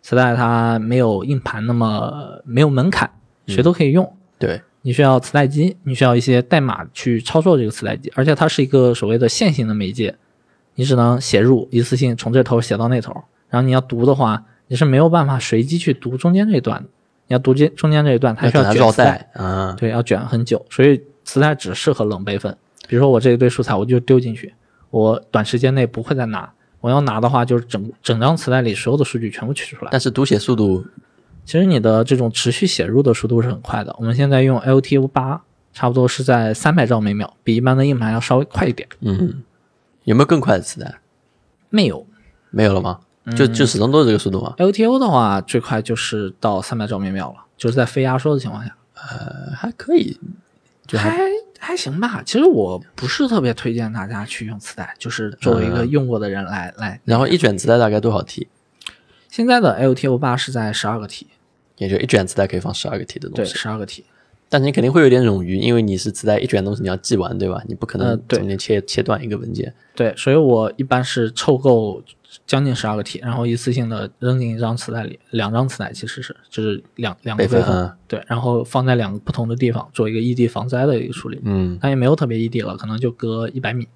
磁带它没有硬盘那么没有门槛，谁都可以用。对，你需要磁带机，你需要一些代码去操作这个磁带机，而且它是一个所谓的线性的媒介，你只能写入一次性从这头写到那头，然后你要读的话，你是没有办法随机去读中间这一段的，你要读间中间这一段，它需要卷磁带，带啊。对，要卷很久，所以磁带只适合冷备份。比如说我这一堆素材，我就丢进去，我短时间内不会再拿，我要拿的话，就是整整张磁带里所有的数据全部取出来。但是读写速度其实你的这种持续写入的速度是很快的。我们现在用 LTO 八，差不多是在三百兆每秒，比一般的硬盘要稍微快一点。嗯，有没有更快的磁带？没有没有了吗？就就始终都是这个速度啊？LTO 的话，最快就是到三百兆每秒了，就是在非压缩的情况下，呃，还可以，就还还还行吧。其实我不是特别推荐大家去用磁带，就是作为一个用过的人来、来。然后一卷磁带大概多少 T？现在的 LTO 八是在十二个 T，也就一卷磁带可以放十二个 T 的，东西。十二个 T。但是你肯定会有点冗余，因为你是磁带一卷东西你要记完，对吧？你不可能中间切、切断一个文件。对，所以我一般是凑够将近十二个 T，然后一次性的扔进一张磁带里，两张磁带其实是就是两两个备份，备份啊对，然后放在两个不同的地方做一个异地防灾的一个处理。嗯，但也没有特别异地了，可能就隔一百米，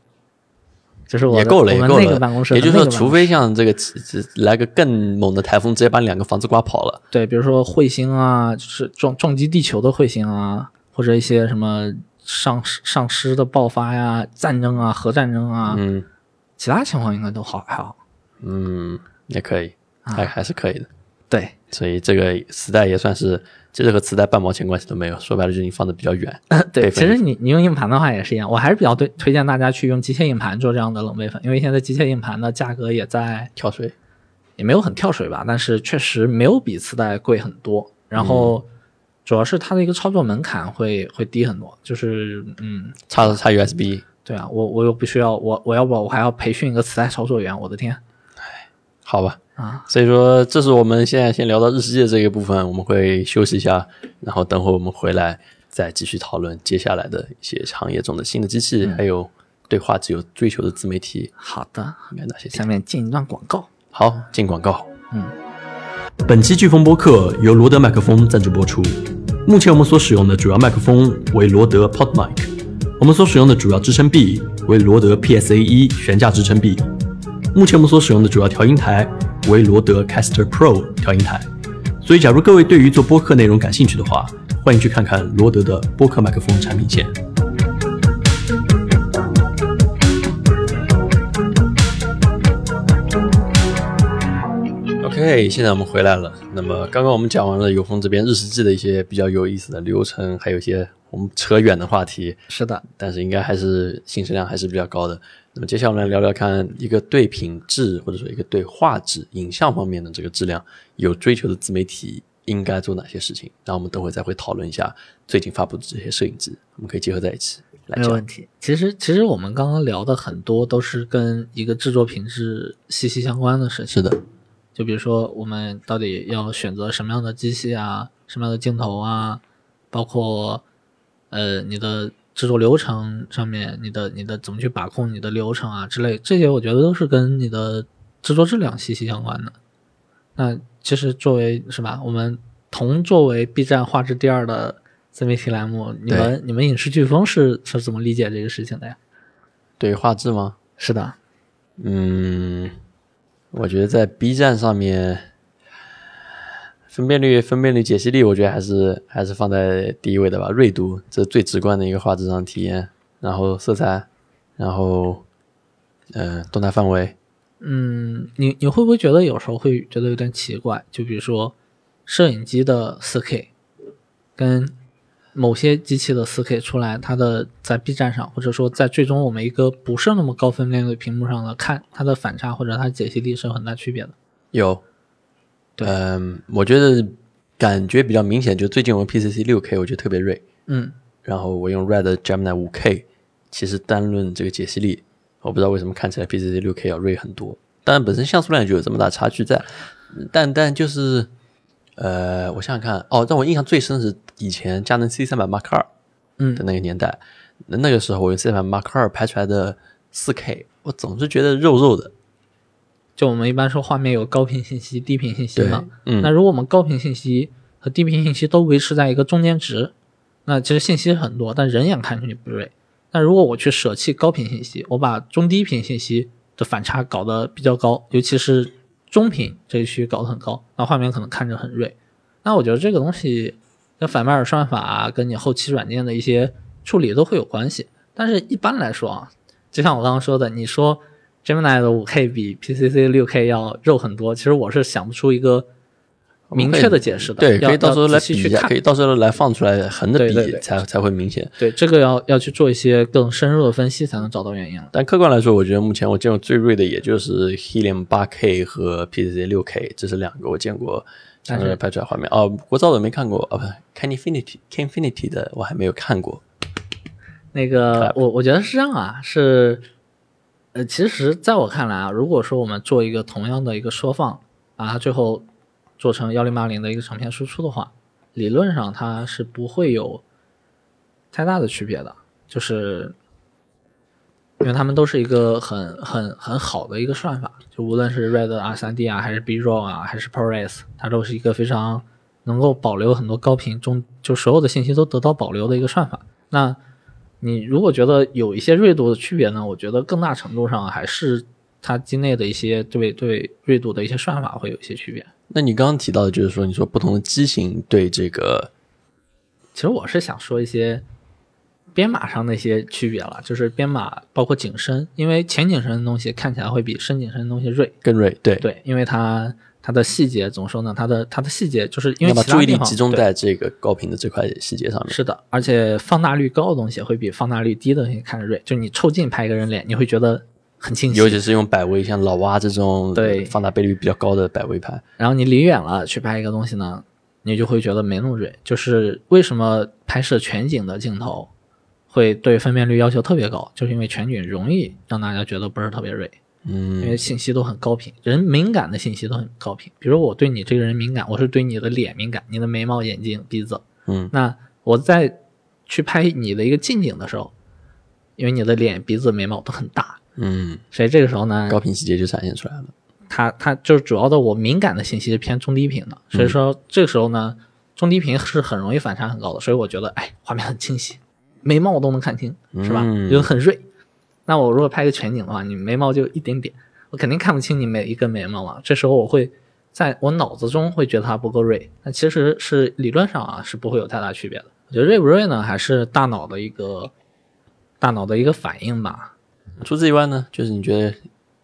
这是我也够了，也够了。那个办公室，也就是说，除非像这个来个更猛的台风，直接把两个房子刮跑了。对，比如说彗星啊，就是撞撞击地球的彗星啊，或者一些什么丧丧尸的爆发呀、战争啊、核战争啊，嗯其他情况应该都好还好。嗯，也可以，啊还还是可以的。对，所以这个时代也算是，其实和磁带半毛钱关系都没有。说白了，就是你放的比较远。对，其实你你用硬盘的话也是一样，我还是比较推推荐大家去用机械硬盘做这样的冷备份，因为现在机械硬盘的价格也在跳水，也没有很跳水吧，但是确实没有比磁带贵很多。然后主要是它的一个操作门槛会会低很多，就是嗯，插插 USB，对啊，我我又不需要我我要不我还要培训一个磁带操作员，我的天好吧。啊！所以说，这是我们现在先聊到日世界这个部分，我们会休息一下，然后等会我们回来再继续讨论接下来的一些行业中的新的机器，还有对画质有追求的自媒体好的，应该哪些。下面进一段广告。好，进广告。嗯，本期飓风播客由罗德麦克风赞助播出。目前我们所使用的主要麦克风为罗德 PodMic，我们所使用的主要支撑臂为罗德 PSA 一悬架支撑臂。目前我们所使用的主要调音台为罗德 Caster Pro 调音台。所以，假如各位对于做播客内容感兴趣的话，欢迎去看看罗德的播客麦克风产品线。OK，现在我们回来了。那么刚刚我们讲完了有风这边日食记的一些比较有意思的流程，还有一些我们扯远的话题，是的，但是应该还是信息量还是比较高的。那么接下来我们来聊聊看一个对品质或者说一个对画质、影像方面的这个质量有追求的自媒体应该做哪些事情。然后我们等会再会讨论一下最近发布的这些摄影机，我们可以结合在一起来。没有问题。其实，其实我们刚刚聊的很多都是跟一个制作品质息息相关的事情。是的，就比如说我们到底要选择什么样的机器啊，什么样的镜头啊，包括呃你的制作流程上面，你的你的怎么去把控你的流程啊之类，这些我觉得都是跟你的制作质量息息相关的。那其实作为是吧，我们同作为 B 站画质第二的自媒体栏目，你们你们影视飓风是是怎么理解这个事情的呀？对画质吗？是的，嗯，我觉得在 B 站上面，分辨率、分辨率、解析力，我觉得还是还是放在第一位的吧。锐度，这是最直观的一个画质上体验。然后色彩，然后，呃，动态范围，嗯，你你会不会觉得有时候会觉得有点奇怪？就比如说，摄影机的 4K 跟某些机器的 4K 出来，它的在 B 站上，或者说在最终我们一个不是那么高分辨率屏幕上的看，它的反差或者它解析力是有很大区别的。有，对嗯，我觉得感觉比较明显，就最近我用 PCC 六 K，我觉得特别锐。嗯，然后我用 Red Gemini 五 K，其实单论这个解析力，我不知道为什么看起来 PCC 六 K 要锐很多。当然本身像素量就有这么大差距在，但但就是，呃，我想想看，哦，让我印象最深的是以前佳能 C 三百 Mark 二嗯的那个年代，那那个时候我用 C 三百 Mark 二拍出来的四 K，我总是觉得肉肉的。就我们一般说画面有高频信息、低频信息嘛。嗯那如果我们高频信息和低频信息都维持在一个中间值，那其实信息很多，但人眼看上去不锐。那如果我去舍弃高频信息，我把中低频信息的反差搞得比较高，尤其是中频这一区搞得很高，那画面可能看着很锐。那我觉得这个东西跟反麦尔算法啊，跟你后期软件的一些处理都会有关系。但是一般来说啊，就像我刚刚说的，你说 Gemini 的 5K 比 PCC 6K 要肉很多，其实我是想不出一个明确的解释的。对，要可以到时候来比一下，仔细去看可以到时候来放出来横着比才才会明显。对这个要要去做一些更深入的分析，才能找到原因了。但客观来说，我觉得目前我见过最锐的也就是 Helium 8K 和 PCC 6K，这是两个我见过但是拍出来画面。哦，国造的没看过，哦不，Canfinity Canfinity 的我还没有看过。那个，我我觉得是这样啊，是，呃，其实在我看来啊，如果说我们做一个同样的一个缩放，把它最后做成幺零八零的一个成片输出的话，理论上它是不会有太大的区别的，就是因为它们都是一个很很很好的一个算法，就无论是 Red R 3 D 啊，还是 B RAW 啊，还是 ProRes，它都是一个非常能够保留很多高频中，就所有的信息都得到保留的一个算法。那你如果觉得有一些锐度的区别呢，我觉得更大程度上还是它机内的一些对对锐度的一些算法会有一些区别。那你刚刚提到的就是说，你说不同的机型对这个，其实我是想说一些编码上的一些区别了，就是编码包括景深，因为前景深的东西看起来会比深景深的东西锐，更锐，对，对，因为它它的细节怎么说呢？它的它的细节就是因为把注意力集中在这个高频的这块细节上面。是的，而且放大率高的东西会比放大率低的东西看着锐，就你凑近拍一个人脸，你会觉得很清晰，尤其是用百威，像老蛙这种对放大倍率比较高的百威拍，然后你离远了去拍一个东西呢，你就会觉得没那么锐。就是为什么拍摄全景的镜头会对分辨率要求特别高，就是因为全景容易让大家觉得不是特别锐，因嗯，为信息都很高频，人敏感的信息都很高频。比如我对你这个人敏感，我是对你的脸敏感，你的眉毛、眼睛、鼻子。嗯，那我在去拍你的一个近景的时候，因为你的脸、鼻子、眉毛都很大，嗯，所以这个时候呢，高频细节就展现出来了。它它就是主要的我敏感的信息是偏中低频的，所以说这个时候呢，中低频是很容易反差很高的，所以我觉得哎画面很清晰，眉毛我都能看清，是吧？嗯就很锐。那我如果拍个全景的话，你眉毛就一点点，我肯定看不清你每一根眉毛嘛。这时候我会在我脑子中会觉得它不够锐，那其实是理论上啊是不会有太大区别的。我觉得锐不锐呢，还是大脑的一个大脑的一个反应吧。除此以外呢，就是你觉得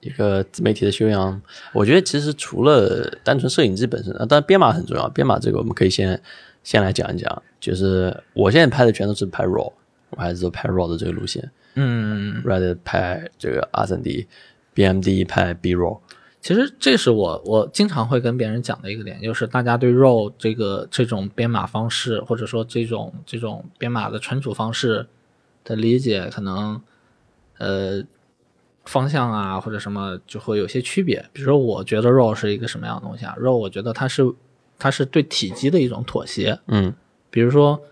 一个自媒体的修养，我觉得其实除了单纯摄影机本身啊，当然编码很重要，编码这个我们可以先先来讲一讲，就是我现在拍的全都是拍 RAW，我还是走拍 RAW 的这个路线嗯，，Red 拍这个 R 3 D，BMD 拍 B RAW。其实这是我我经常会跟别人讲的一个点，就是大家对 RAW 这个这种编码方式，或者说这种这种编码的存储方式的理解，可能呃方向啊或者什么就会有些区别。比如说，我觉得 RAW 是一个什么样的东西啊？RAW 我觉得它是它是对体积的一种妥协。嗯比如说，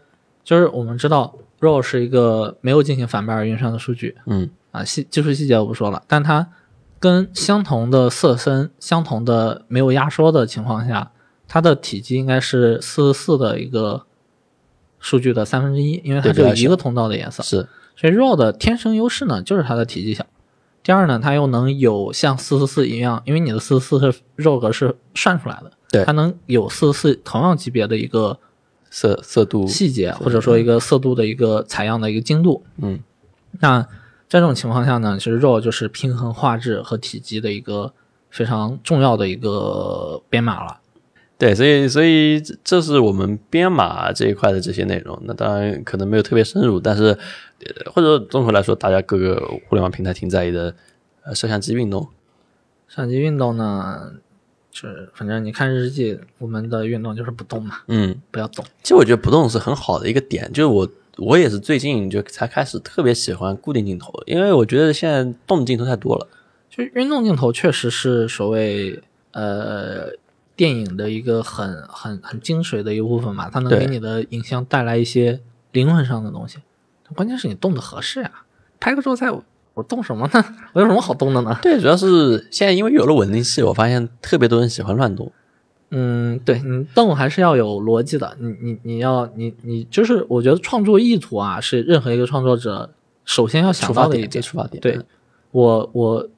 就是我们知道 RAW 是一个没有进行反贝尔运算的数据，嗯啊，细技术细节我不说了，但它跟相同的色深、相同的没有压缩的情况下，它的体积应该是四十四的一个数据的三分之一，因为它只有一个通道的颜色。是，所以 RAW 的天生优势呢，就是它的体积小。第二呢，它又能有像四十四一样，因为你的四十四是 RAW 格是算出来的，对它能有四十四同样级别的一个色色度，细节，或者说一个色度的一个采样的一个精度。嗯那在这种情况下呢，其实 RAW 就是平衡画质和体积的一个非常重要的一个编码了。对，所以所以这这是我们编码这一块的这些内容。那当然可能没有特别深入，但是呃或者综合来说，大家各个互联网平台挺在意的，呃，摄像机运动。摄像机运动呢，就是反正你看日记，我们的运动就是不动嘛，嗯，不要动。其实我觉得不动是很好的一个点，就是我我也是最近就才开始特别喜欢固定镜头，因为我觉得现在动的镜头太多了。就是运动镜头确实是所谓呃电影的一个很很很精髓的一个部分嘛，它能给你的影像带来一些灵魂上的东西。关键是你动的合适呀、拍个做菜，我动什么呢？我有什么好动的呢？对，主要是现在因为有了稳定器，我发现特别多人喜欢乱动。嗯，对你动还是要有逻辑的，你你你要你你就是我觉得创作意图啊，是任何一个创作者首先要想到的一点。出发点。对我我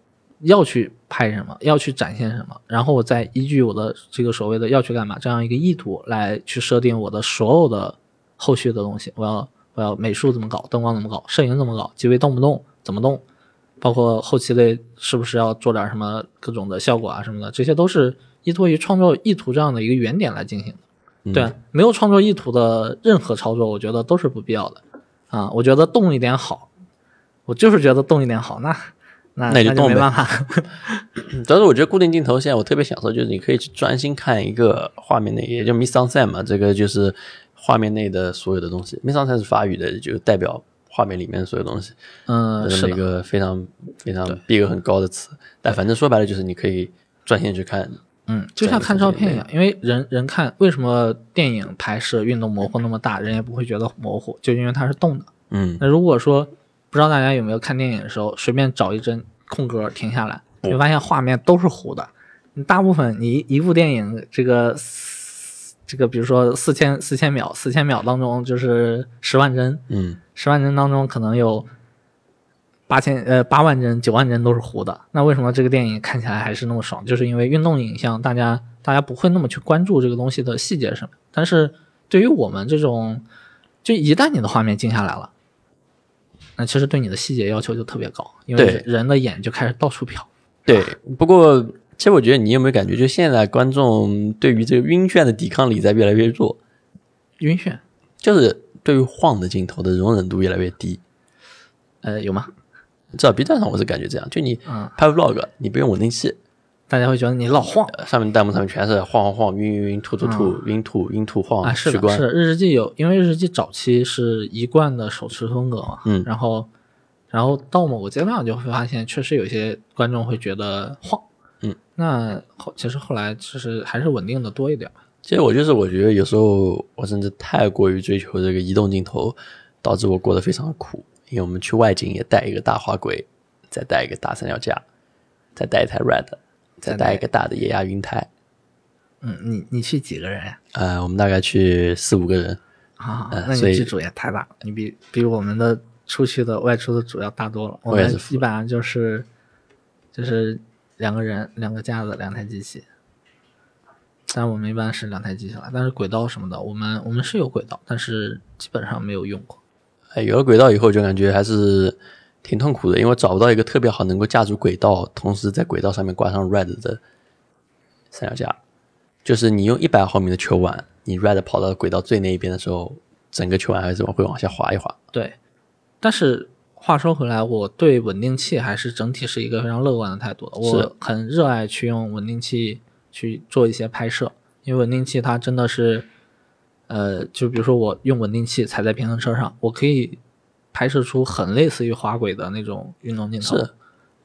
要去拍什么，要去展现什么，然后我再依据我的这个所谓的要去干嘛这样一个意图来去设定我的所有的后续的东西。我要我要美术怎么搞，灯光怎么搞，摄影怎么搞，机位动不动，怎么动，包括后期类是不是要做点什么各种的效果啊什么的，这些都是依托于创作意图这样的一个原点来进行的。嗯对，没有创作意图的任何操作，我觉得都是不必要的啊。我觉得动一点好，我就是觉得动一点好，那那那就动呗就没办法。主要是我觉得固定镜头现在我特别享受，就是你可以去专心看一个画面内，也就 mise en scène 嘛，这个就是画面内的所有的东西。mise en scène 是法语的，就代表画面里面的所有东西，嗯，是一个非常非常逼格很高的词。但反正说白了就是你可以专心去看。嗯，就像看照片一样，因为人人看为什么电影拍摄运动模糊那么大，人也不会觉得模糊，就因为它是动的。嗯，那如果说不知道大家有没有看电影的时候，随便找一帧空格停下来，你会发现画面都是糊的。你大部分你一部电影这个这个，比如说四千四千秒，四千秒当中就是十万帧，嗯，十万帧当中可能有八千呃八万帧、九万帧都是糊的。那为什么这个电影看起来还是那么爽？就是因为运动影像，大家大家不会那么去关注这个东西的细节什么。但是对于我们这种，就一旦你的画面静下来了，那其实对你的细节要求就特别高，因为人的眼就开始到处瞟。对。不过其实我觉得你有没有感觉，就现在观众对于这个晕眩的抵抗力在越来越弱，晕眩，就是对于晃的镜头的容忍度越来越低。呃，有吗？至少 B 站上我是感觉这样，就你嗯拍 vlog，你不用稳定器，大家会觉得你老晃呃上面弹幕上面全是晃晃晃、晕晕晕、吐吐吐、晕吐晕吐晃、啊，是的，是。的，日记有，因为日记早期是一贯的手持风格嘛，嗯然后，然后到某个阶段就会发现，确实有些观众会觉得晃，嗯，那后其实后来其实还是稳定的多一点，其实我就是我觉得有时候我甚至太过于追求这个移动镜头，导致我过得非常苦。因为我们去外景也带一个大滑轨，再带一个大三脚架，再带一台 Red，再带一个大的液压云台。嗯，你你去几个人呀？呃，我们大概去四五个人。啊，那你剧组也太大了，你比比我们的出去的外出的组要大多了。我们基本上就是就是两个人，两个架子，两台机器。但我们一般是两台机器了，但是轨道什么的，我们我们是有轨道，但是基本上没有用过。哎，有了轨道以后，就感觉还是挺痛苦的，因为找不到一个特别好能够架住轨道，同时在轨道上面挂上 Red 的三脚架。就是你用一百毫米的球碗你 ride 跑到轨道最那一边的时候，整个球还是会往下滑一滑。对，但是话说回来，我对稳定器还是整体是一个非常乐观的态度的。我很热爱去用稳定器去做一些拍摄，因为稳定器它真的是，呃，就比如说我用稳定器踩在平衡车上，我可以拍摄出很类似于滑轨的那种运动镜头。是，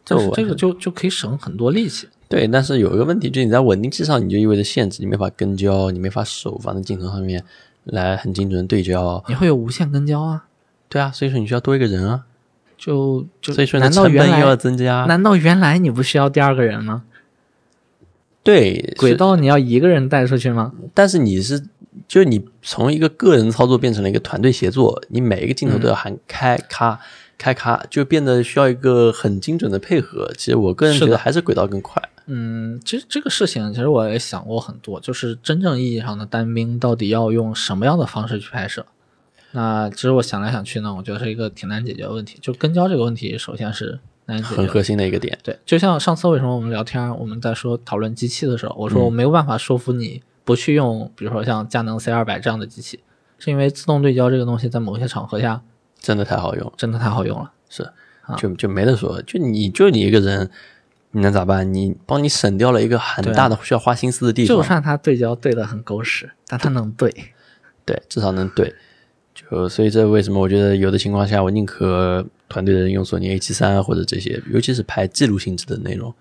就是这个就就可以省很多力气。对，但是有一个问题，就是你在稳定器上，你就意味着限制，你没法跟焦，你没法手放在镜头上面来很精准的对焦。你会有无限跟焦啊，对啊，所以说你需要多一个人啊，就就所以说难道原成本又要增加。难道原来你不需要第二个人吗？对，轨道你要一个人带出去吗？但是你是，就是你从一个个人操作变成了一个团队协作，你每一个镜头都要喊开咔、开咔，就变得需要一个很精准的配合。其实我个人觉得还是轨道更快。嗯，其实这个事情，其实我也想过很多，就是真正意义上的单兵到底要用什么样的方式去拍摄？那其实我想来想去呢，我觉得是一个挺难解决的问题。就跟焦这个问题，首先是很核心的一个点。对，就像上次为什么我们聊天，我们在说讨论机器的时候，我说我没有办法说服你不去用，比如说像佳能 C 二百这样的机器，是因为自动对焦这个东西在某些场合下真的太好用，真的太好用了。是就就没得说，就你就你一个人，你能咋办？你帮你省掉了一个很大的需要花心思的地方，就算它对焦对的很狗屎，但它能对。对，至少能对。就所以这为什么我觉得有的情况下，我宁可团队的人用索尼 A 7 3或者这些，尤其是拍记录性质的内容。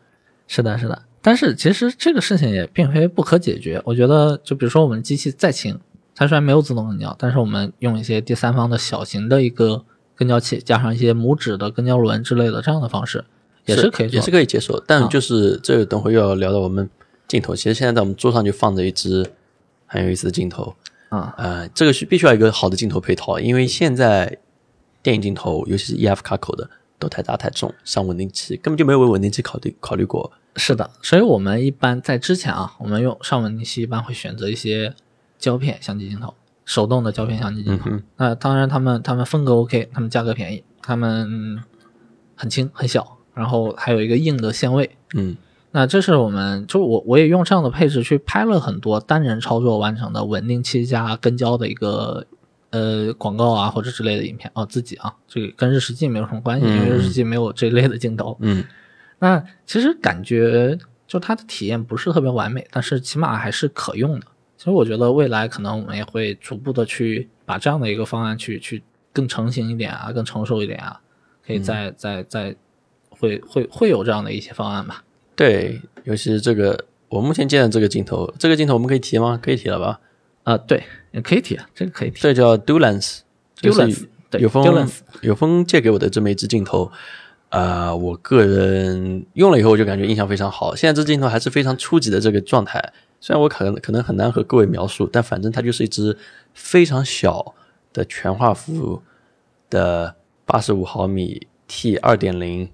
是的，是的。但是其实这个事情也并非不可解决。我觉得，就比如说我们机器再轻，它虽然没有自动跟焦，但是我们用一些第三方的小型的一个跟焦器，加上一些拇指的跟焦轮之类的这样的方式，也是可以做的。也是可以接受。但就是、这等会又要聊到我们镜头。其实现在在我们桌上就放着一支很有意思的镜头，啊、呃，这个是必须要一个好的镜头配套，因为现在电影镜头，尤其是 EF 卡口的，都太大太重，上稳定器根本就没有为稳定器考虑考虑过。是的，所以我们一般在之前啊，我们用上稳定器一般会选择一些胶片相机镜头，手动的胶片相机镜头。嗯那当然，他们他们风格 OK，他们价格便宜，他们很轻很小，然后还有一个硬的限位。嗯，那这是我们就我我也用这样的配置去拍了很多单人操作完成的稳定器加跟焦的一个呃广告啊或者之类的影片哦，自己啊，这个跟日食记没有什么关系，因为日食记没有这类的镜头。嗯，那其实感觉就它的体验不是特别完美，但是起码还是可用的。其实我觉得未来可能我们也会逐步的去把这样的一个方案去去更成型一点啊，更成熟一点啊，可以再、再再会会会有这样的一些方案吧。对，尤其是这个我目前见的这个镜头，这个镜头我们可以提吗？可以提了吧？啊、对，也可以提，这个可以提。这叫 Dulance，就是 Dulance，对有风有风借给我的这么一支镜头，啊，我个人用了以后我就感觉印象非常好。现在这镜头还是非常初级的这个状态，虽然我可能可能很难和各位描述，但反正它就是一支非常小的全画幅的八十五毫米 T 二点零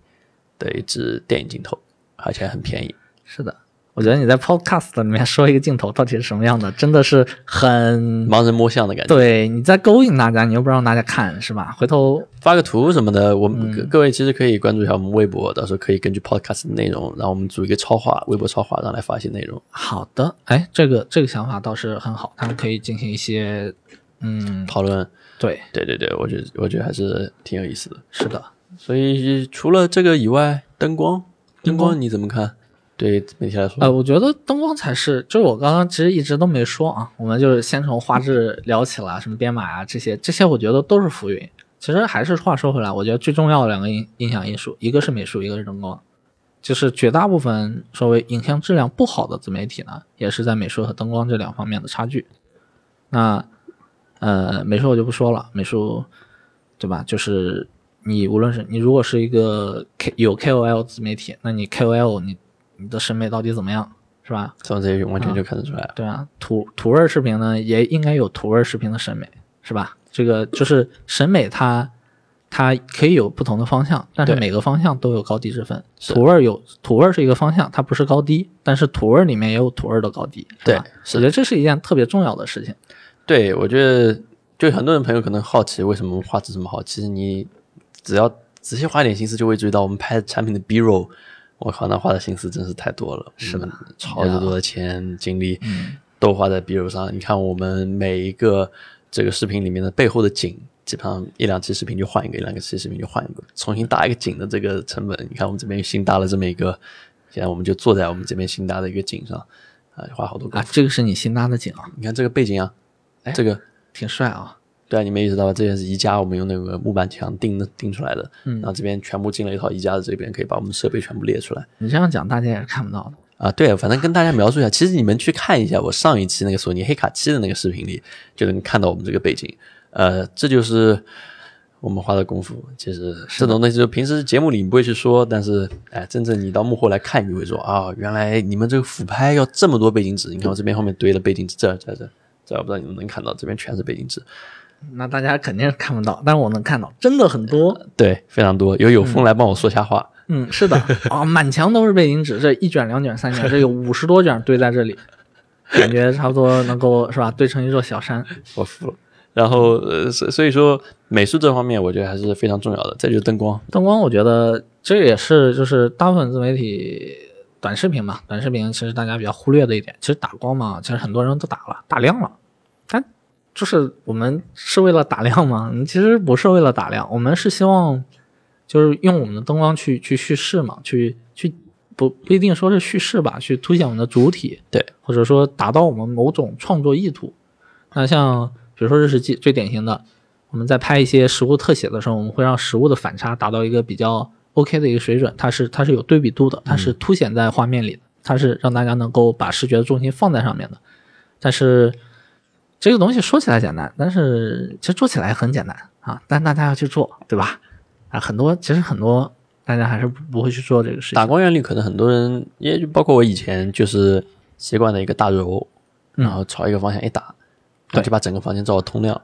的一支电影镜头，而且很便宜。是的，我觉得你在 Podcast 里面说一个镜头到底是什么样的，真的是很盲人摸象的感觉。对，你在勾引大家，你又不让大家看，是吧？回头发个图什么的，我们、嗯各各位其实可以关注一下我们微博，到时候可以根据 podcast 的内容，然后我们组一个超话，微博超话，让来发一些内容好的，哎，这个这个想法倒是很好，他们可以进行一些，嗯，讨论。对，对对对，我觉得我觉得还是挺有意思的。是的，所以除了这个以外，灯光灯光你怎么看？对媒体来说，呃，我觉得灯光才是，就是我刚刚其实一直都没说啊，我们就是先从画质聊起了，什么编码啊这些，这些我觉得都是浮云。其实还是话说回来，我觉得最重要的两个影影响因素，一个是美术，一个是灯光。就是绝大部分所谓影像质量不好的自媒体呢，也是在美术和灯光这两方面的差距。那呃，美术我就不说了，美术对吧？就是你无论是你如果是一个 K 有 KOL 自媒体，那你 KOL 你你的审美到底怎么样，是吧？从这些完全就看得出来了。对啊，土土味视频呢也应该有土味视频的审美，是吧？这个就是审美它它可以有不同的方向，但是每个方向都有高低之分。是图味有土味是一个方向，它不是高低，但是土味里面也有土味的高低，是吧？对是我觉得这是一件特别重要的事情。对，我觉得就很多人朋友可能好奇为什么画质这么好，其实你只要仔细花一点心思，就会注意到我们拍产品的 B roll，我靠，那花的心思真是太多了，是的，超级多的钱精力。都花在 B roll 上。你看我们每一个这个视频里面的背后的景，基本上一两期视频就换一个，一两个期视频就换一个，重新搭一个景的这个成本，你看我们这边新搭了这么一个，现在我们就坐在我们这边新搭的一个景上，啊，花好多功啊，这个是你新搭的景啊，你看这个背景啊，哎这个挺帅啊。对啊，你没意识到吧？这边是宜家，我们用那个木板墙钉的钉出来的，嗯，然后这边全部进了一套宜家的这边，可以把我们设备全部列出来。你这样讲，大家也是看不到的。啊，对，反正跟大家描述一下，其实你们去看一下我上一期那个索尼黑卡七的那个视频里，就能看到我们这个背景。呃，这就是我们花的功夫。其实这种东西就平时节目里你不会去说，但是哎，真正你到幕后来看，你会说啊，原来你们这个俯拍要这么多背景纸。你看我这边后面堆了背景纸，这儿这儿这儿我不知道你们能看到，这边全是背景纸。那大家肯定是看不到，但是我能看到，真的很多。对，非常多，有有风来帮我说瞎话。嗯，是的 啊，满墙都是背景纸，这一卷、两卷、三卷，这有五十多卷堆在这里，感觉差不多能够是吧，堆成一座小山。我服了。然后呃，所所以说美术这方面，我觉得还是非常重要的。再就是灯光，灯光，我觉得这也是就是大部分自媒体短视频嘛，短视频其实大家比较忽略的一点，其实打光嘛，其实很多人都打了，打亮了，但就是我们是为了打亮吗？其实不是为了打亮，我们是希望就是用我们的灯光去去叙事嘛，去去不不一定说是叙事吧，去凸显我们的主体，对，或者说达到我们某种创作意图。那像比如说日食记最典型的，我们在拍一些实物特写的时候，我们会让实物的反差达到一个比较 OK 的一个水准，它是它是有对比度的，它是凸显在画面里的，它是让大家能够把视觉的重心放在上面的。但是这个东西说起来简单，但是其实做起来很简单啊，但大家要去做，对吧？啊，很多其实很多大家还是不不会去做这个事情。打光原理可能很多人，也就包括我以前就是习惯的一个大柔，然后朝一个方向一打，对就把整个房间照得通亮。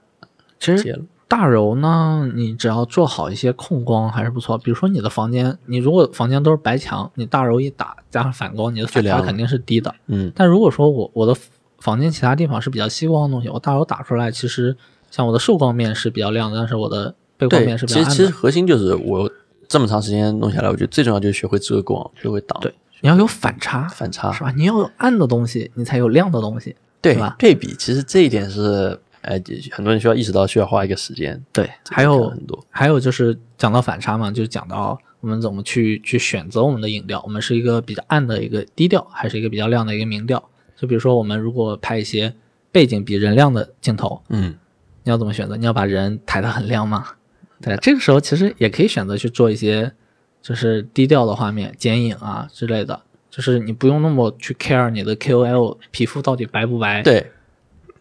其实，大柔呢，你只要做好一些控光还是不错。比如说你的房间，你如果房间都是白墙，你大柔一打加上反光，你的反差肯定是低的。嗯，但如果说我我的房间其他地方是比较吸光的东西，我大楼打出来，其实像我的受光面是比较亮的，但是我的背光面，是比较暗的。实其实核心就是我这么长时间弄下来，我觉得最重要就是学会遮光，学会挡对，你要有反差，反差是。吧？你要有暗的东西，你才有亮的东西，对吧？对比，其实这一点是，呃，很多人需要意识到，需要花一个时间。对，还有很多，还有就是讲到反差嘛，就是讲到我们怎么去去选择我们的影调，我们是一个比较暗的一个低调，还是一个比较亮的一个明调？就比如说我们如果拍一些背景比人亮的镜头，嗯，你要怎么选择？你要把人抬得很亮吗？对，这个时候其实也可以选择去做一些就是低调的画面、剪影啊之类的，就是你不用那么去 care 你的 KOL 皮肤到底白不白，，对，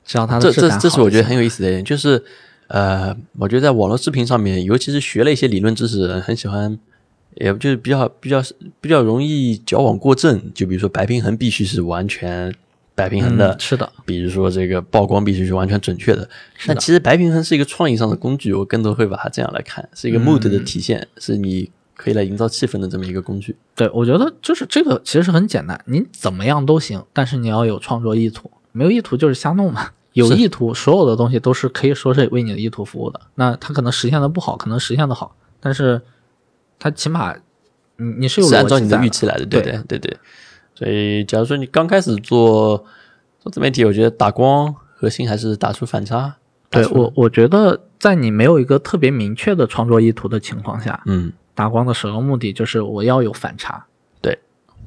只要它的这这这是我觉得很有意思的一点，就是呃，我觉得在网络视频上面，尤其是学了一些理论知识的人，很喜欢，也就是比较比较比较容易矫枉过正。就比如说白平衡必须是完全白平衡的，嗯是的，比如说这个曝光必须是完全准确的。但其实白平衡是一个创意上的工具，我更多会把它这样来看，是一个 mood 的体现，是你可以来营造气氛的这么一个工具。对，我觉得就是这个其实很简单，你怎么样都行，但是你要有创作意图，没有意图就是瞎弄嘛。有意图，所有的东西都是可以说是为你的意图服务的。那它可能实现的不好，可能实现的好，但是它起码你你是有是按照你的预期来的，对对对对对。所以，假如说你刚开始做做自媒体，我觉得打光核心还是打出反差。对我，我觉得在你没有一个特别明确的创作意图的情况下，嗯，打光的首要目的就是我要有反差。对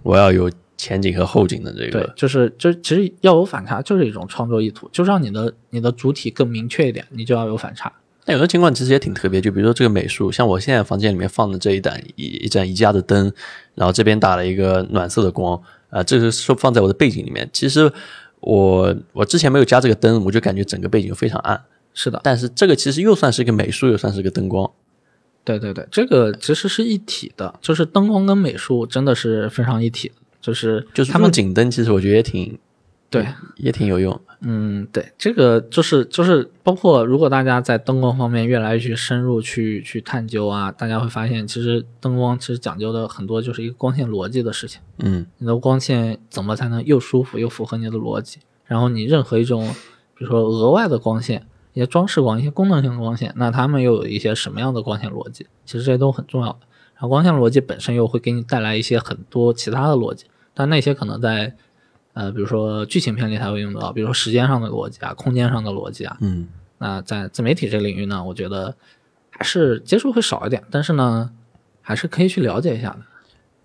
我要有前景和后景的这个对，，就是就其实要有反差，就是一种创作意图，就让你的你的主体更明确一点，你就要有反差。但有的情况其实也挺特别，就比如说这个美术，像我现在房间里面放的这一盏一一盏宜家的灯，然后这边打了一个暖色的光，啊、这个是放在我的背景里面。其实我我之前没有加这个灯，我就感觉整个背景非常暗。是的，但是这个其实又算是一个美术，又算是个灯光。对对对，这个其实是一体的，就是灯光跟美术真的是非常一体的，就是就是他们景灯，其实我觉得也挺对，也挺有用。嗯，对，这个就是就是包括如果大家在灯光方面越来越去深入去去探究啊，大家会发现其实灯光其实讲究的很多就是一个光线逻辑的事情。嗯，你的光线怎么才能又舒服又符合你的逻辑？然后你任何一种，比如说额外的光线，一些装饰光、一些功能性的光线，那它们又有一些什么样的光线逻辑？其实这些都很重要的。然后光线逻辑本身又会给你带来一些很多其他的逻辑，但那些可能在呃，比如说剧情片里才会用得到，比如说时间上的逻辑啊、空间上的逻辑啊。嗯，那在自媒体这个领域呢，我觉得还是接触会少一点，但是呢，还是可以去了解一下的。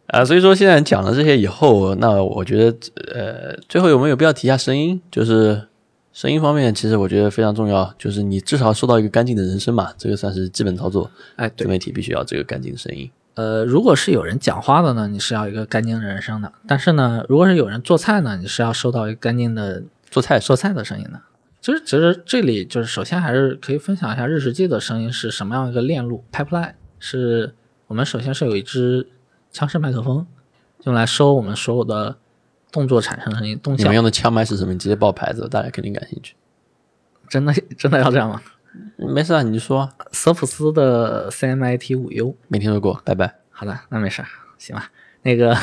啊，所以说现在讲了这些以后，那我觉得呃，最后有没有必要提一下声音？就是声音方面，其实我觉得非常重要，就是你至少收到一个干净的人声嘛，这个算是基本操作。哎，对，自媒体必须要这个干净的声音。呃，如果是有人讲话的呢，你是要一个干净的人声的；但是呢，如果是有人做菜呢，你是要收到一个干净的做菜做菜的声音的。其实，其实这里就是首先还是可以分享一下日食记的声音是什么样一个链路 pipeline。是我们首先是有一支枪式麦克风，用来收我们所有的动作产生的声音动效你们。用的枪麦是什么？你直接报牌子，大家肯定感兴趣。真的真的要这样吗？没事啊，你就说索，普斯的 CMIT 五 U。没听说过，拜拜。好的，那没事儿，行吧。那个，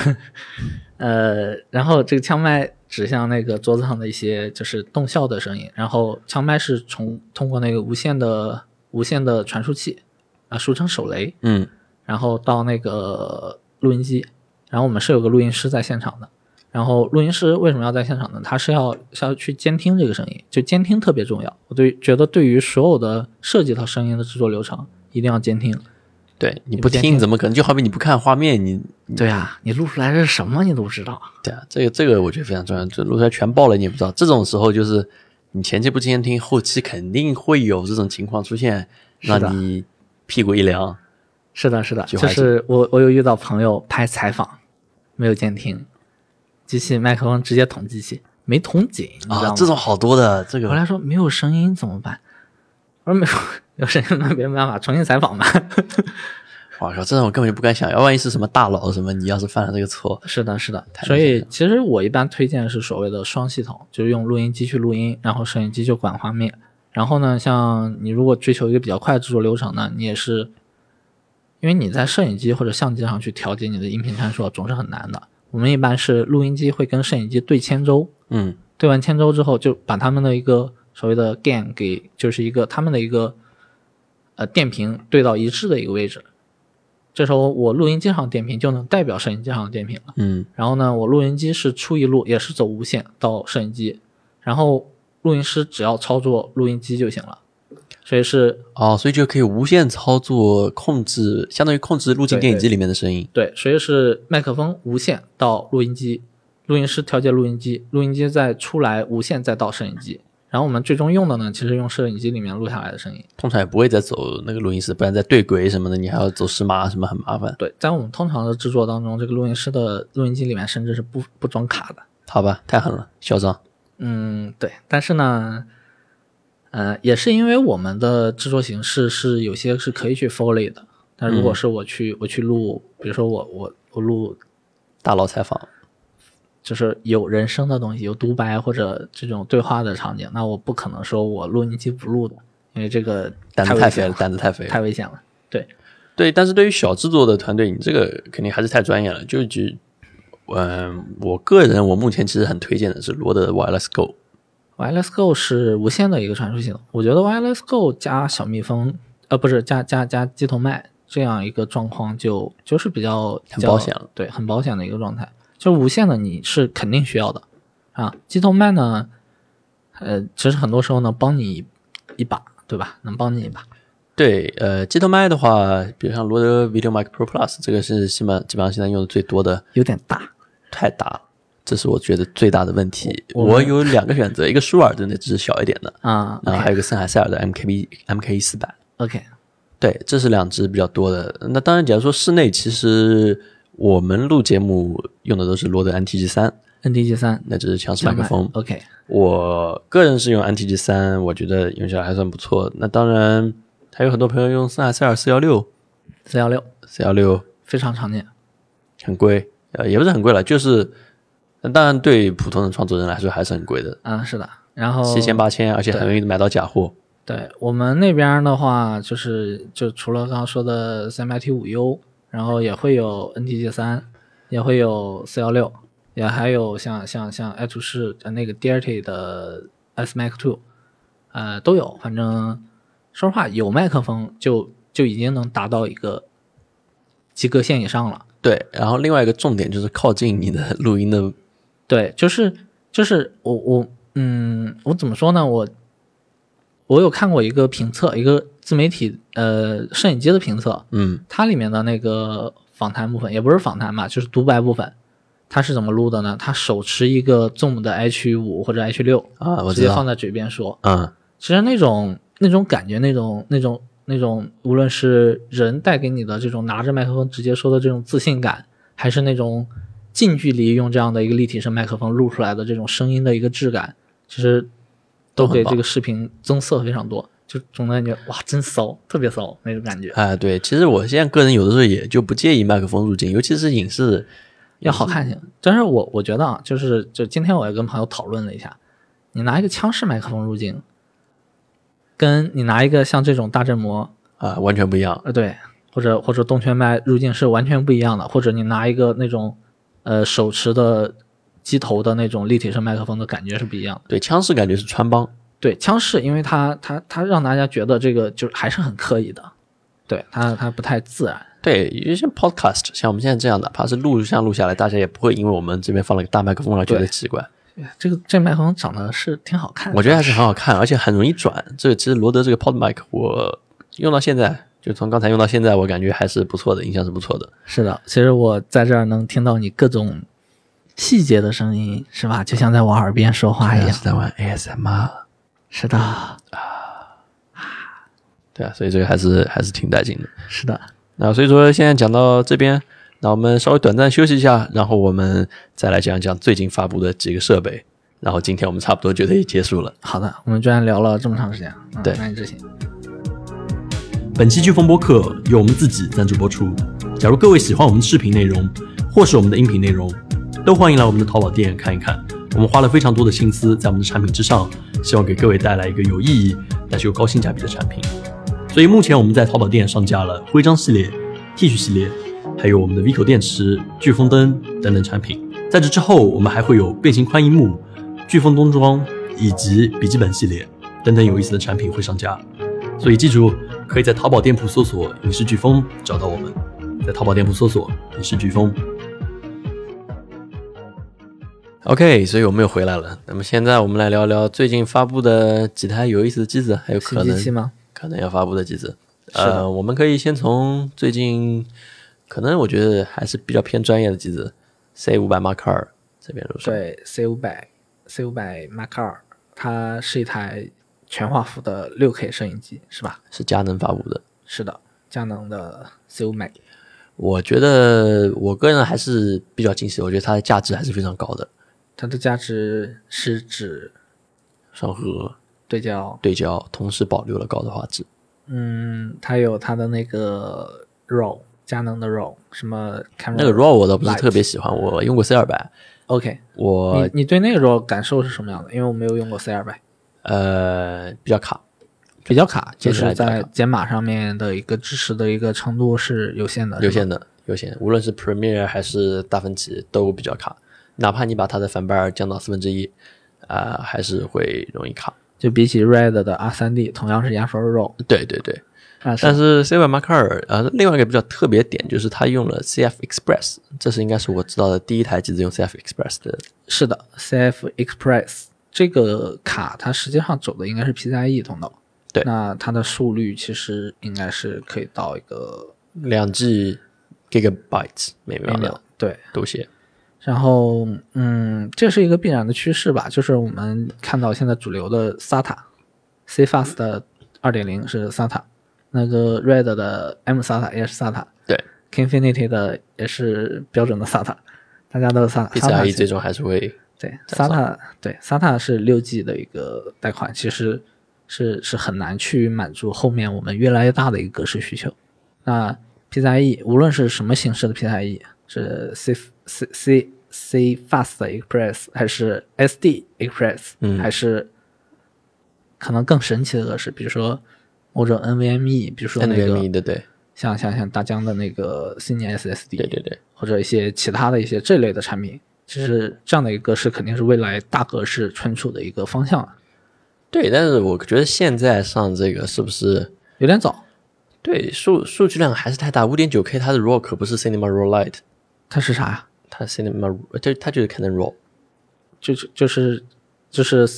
呃，然后这个枪麦指向那个桌子上的一些就是动效的声音，然后枪麦是从通过那个无线的无线的传输器啊，俗称手雷，嗯，然后到那个录音机，然后我们是有个录音师在现场的。然后录音师为什么要在现场呢？他是要是要去监听这个声音，就监听特别重要。我对觉得对于所有的涉及到声音的制作流程，一定要监听。对，你不听怎么可能？就好比你不看画面，你对啊，你录出来是什么你都不知道。对啊，这个这个我觉得非常重要。就录出来全爆了，你也不知道。这种时候就是你前期不监听，后期肯定会有这种情况出现，让你屁股一凉。是的，是的，就是我我有遇到朋友拍采访，没有监听，机器麦克风直接捅机器，没捅紧，你知道吗？啊，这种好多的，这个后来说没有声音怎么办？我说没有有声音那没办法，重新采访吧。我靠，这种我根本就不敢想，要万一是什么大佬什么，你要是犯了这个错，是的，是的。所以其实我一般推荐是所谓的双系统，就是用录音机去录音，然后摄影机就管画面。然后呢，像你如果追求一个比较快的制作流程呢，你也是，因为你在摄影机或者相机上去调节你的音频参数总是很难的。我们一般是录音机会跟摄影机对千周，嗯，对完千周之后，就把他们的一个所谓的 gain 给，就是一个他们的一个呃电平对到一致的一个位置。这时候我录音机上的电平就能代表摄影机上的电平了。嗯，然后呢，我录音机是出一路，也是走无线到摄影机，然后录音师只要操作录音机就行了。所以是哦，所以就可以无限操作控制，相当于控制录进电影机里面的声音。对，所以是麦克风无线到录音机，录音师调节录音机，录音机再出来无线再到摄影机，然后我们最终用的呢，其实用摄影机里面录下来的声音。通常也不会再走那个录音室，不然再对轨什么的，你还要走时码什么，很麻烦。对，在我们通常的制作当中，这个录音师的录音机里面甚至是不不装卡的。好吧，太狠了，嚣张。嗯，对，但是呢，呃，也是因为我们的制作形式是有些是可以去 Foley 的。但如果是我去、我去录，比如说我我我录大佬采访，就是有人声的东西，有独白或者这种对话的场景，那我不可能说我录音机不录的，因为这个胆子太肥了，胆子太肥了。太危险了。对，对，但是对于小制作的团队，你这个肯定还是太专业了。就举，嗯、我个人我目前其实很推荐的是罗德 Wireless Go。Wireless Go 是无线的一个传输系统，我觉得 Wireless Go 加小蜜蜂，呃，不是加加加机头麦这样一个状况就就是比较很保险了，对，很保险的一个状态。就无线的你是肯定需要的啊，机头麦呢，呃，其实很多时候能帮你一把，对吧？能帮你一把。对，呃，机头麦的话，比如像罗德 Video Mic Pro Plus，这个是基本基本上现在用的最多的，有点大，太大了，这是我觉得最大的问题。我我有两个选择，一个舒尔的那只是小一点的，啊然后还有一个森海塞尔的 MKB MK 四百。，OK，对，这是两只比较多的。那当然，假如说室内，其实我们录节目用的都是罗德 NTG 三，NTG 三那只是强势麦克风。，OK，我个人是用 NTG 三，我觉得用起来还算不错。那当然，还有很多朋友用森海塞尔四幺六，四幺六四幺六非常常见。很贵，呃，也不是很贵了，就是，那当然对普通的创作人来说还是很贵的，啊，是的。然后七千八千，而且很容易买到假货。对我们那边的话，就是就除了刚刚说的 CMIT 五 U，然后也会有 NTG 三，也会有四幺六，也还有像像像爱图仕呃那个 Dirty 的 S Mac Two，呃都有。反正说实话，有麦克风就就已经能达到一个及格线以上了。对，然后另外一个重点就是靠近你的录音的，对，就是就是我我嗯，我怎么说呢？我我有看过一个评测，一个自媒体呃摄影机的评测，嗯它里面的那个访谈部分也不是访谈吧，就是独白部分，它是怎么录的呢？他手持一个 Zoom 的 H 五或者 H 六，啊，我，直接放在嘴边说，嗯其实那种那种感觉，那种那种那种，无论是人带给你的这种拿着麦克风直接说的这种自信感，还是那种近距离用这样的一个立体声麦克风录出来的这种声音的一个质感，其实都给这个视频增色非常多，就总感觉哇，真骚，特别骚那种感觉，哎，对，其实我现在个人有的时候也就不介意麦克风入镜，尤其是影视，要好看些。但是我我觉得啊，就是就今天我也跟朋友讨论了一下，你拿一个枪式麦克风入镜，跟你拿一个像这种大振膜。啊，完全不一样。呃，对，或者或者动圈麦入镜是完全不一样的，或者你拿一个那种呃手持的机头的那种立体声麦克风的感觉是不一样的。对，枪式感觉是穿帮，对，枪式，因为它它它让大家觉得这个就还是很刻意的，对它它不太自然。对，有些 podcast 像我们现在这样，哪怕是录像录下来，大家也不会因为我们这边放了个大麦克风而觉得奇怪。这个这麦克风长得是挺好看的，我觉得还是很好看，而且很容易转。这个其实罗德这个 pod mic 我用到现在，就从刚才用到现在，我感觉还是不错的，印象是不错的。是的。其实我在这儿能听到你各种细节的声音，是吧？就像在我耳边说话一样。是在玩 ASMR。是的，啊对啊，所以这个还是还是挺带劲的。是的。那所以说现在讲到这边，那我们稍微短暂休息一下，然后我们再来讲讲最近发布的几个设备。然后今天我们差不多觉得也结束了。好的，我们居然聊了这么长时间。嗯、对那你之前。本期飓风播客由我们自己赞助播出。假如各位喜欢我们的视频内容，或是我们的音频内容，都欢迎来我们的淘宝店看一看。我们花了非常多的心思在我们的产品之上，希望给各位带来一个有意义但是又高性价比的产品。所以目前我们在淘宝店上架了徽章系列、T 恤系列，还有我们的 V 口电池、飓风灯等等产品。在这之后，我们还会有变形宽银幕、飓风冬装以及笔记本系列等等有意思的产品会上架。所以记住，可以在淘宝店铺搜索“影视飓风”找到我们，在淘宝店铺搜索“影视飓风 OK，所以我们又回来了。那么现在我们来聊聊最近发布的几台有意思的机子，还有可能？可能要发布的机子。呃，我们可以先从最近可能我觉得还是比较偏专业的机子，C 五百 Mark 二这边入手。对，C 五百，C 五百 Mark 二，它是一台全画幅的六 K 摄影机，是吧？是佳能发布的。是的，佳能的 C 五百。我觉得我个人还是比较惊喜，我觉得它的价值还是非常高的。它的价值是指双核对焦，对焦，同时保留了高的画质。嗯，它有它的那个 RAW，佳能的 RAW，什么 camera 那个 RAW 我倒不是特别喜欢，我用过 C 二百，OK，我你你对那个 RAW 感受是什么样的？因为我没有用过 C 二百，呃比较卡，比较卡，就是在解码上面的一个支持的一个程度是有限的，有限的，有限，无论是 Premiere 还是达芬奇都比较卡，哪怕你把它的反瓣降到四分之一，啊，还是会容易卡。就比起 Red 的 R 3 D，同样是压缩 RAW，对对对，但但是 C 版 Mark 二，呃，另外一个比较特别点就是它用了 CF Express，这是应该是我知道的第一台机子用 CF Express 的。是的，CF Express 这个卡它实际上走的应该是 PCIe 通道，对那它的速率其实应该是可以到一个两 G gigabytes 每秒每秒的，对，读写。然后嗯，这是一个必然的趋势吧，就是我们看到现在主流的 SATA CFast 的二点零是 SATA，那个 Red 的 M SATA 也是 SATA，对 Kingfinity 的也是标准的 SATA，大家都是 SATA。SATA 其 PCIe 最终还是会对，SATA 对 SATA 是六 G 的一个带宽，其实是是很难去满足后面我们越来越大的一个格式需求。那 PCIe 无论是什么形式的 PCIe，是 C C C C Fast Express 还是 SD Express，嗯。还是可能更神奇的格式，比如说某种 NVMe，比如说那 NVMe 个的，对像像像大疆的那个 c i n SSD，对对对，或者一些其他的一些这类的产品，其实这样的一个格式肯定是未来大格式存储的一个方向啊，对，但是我觉得现在上这个是不是有点早。对数数据量还是太大？五点九 K 它的 RAW 可不是 Cinema RAW Lite，它是啥呀？它 Cinema 它它就是 Canon RAW，就是就是就是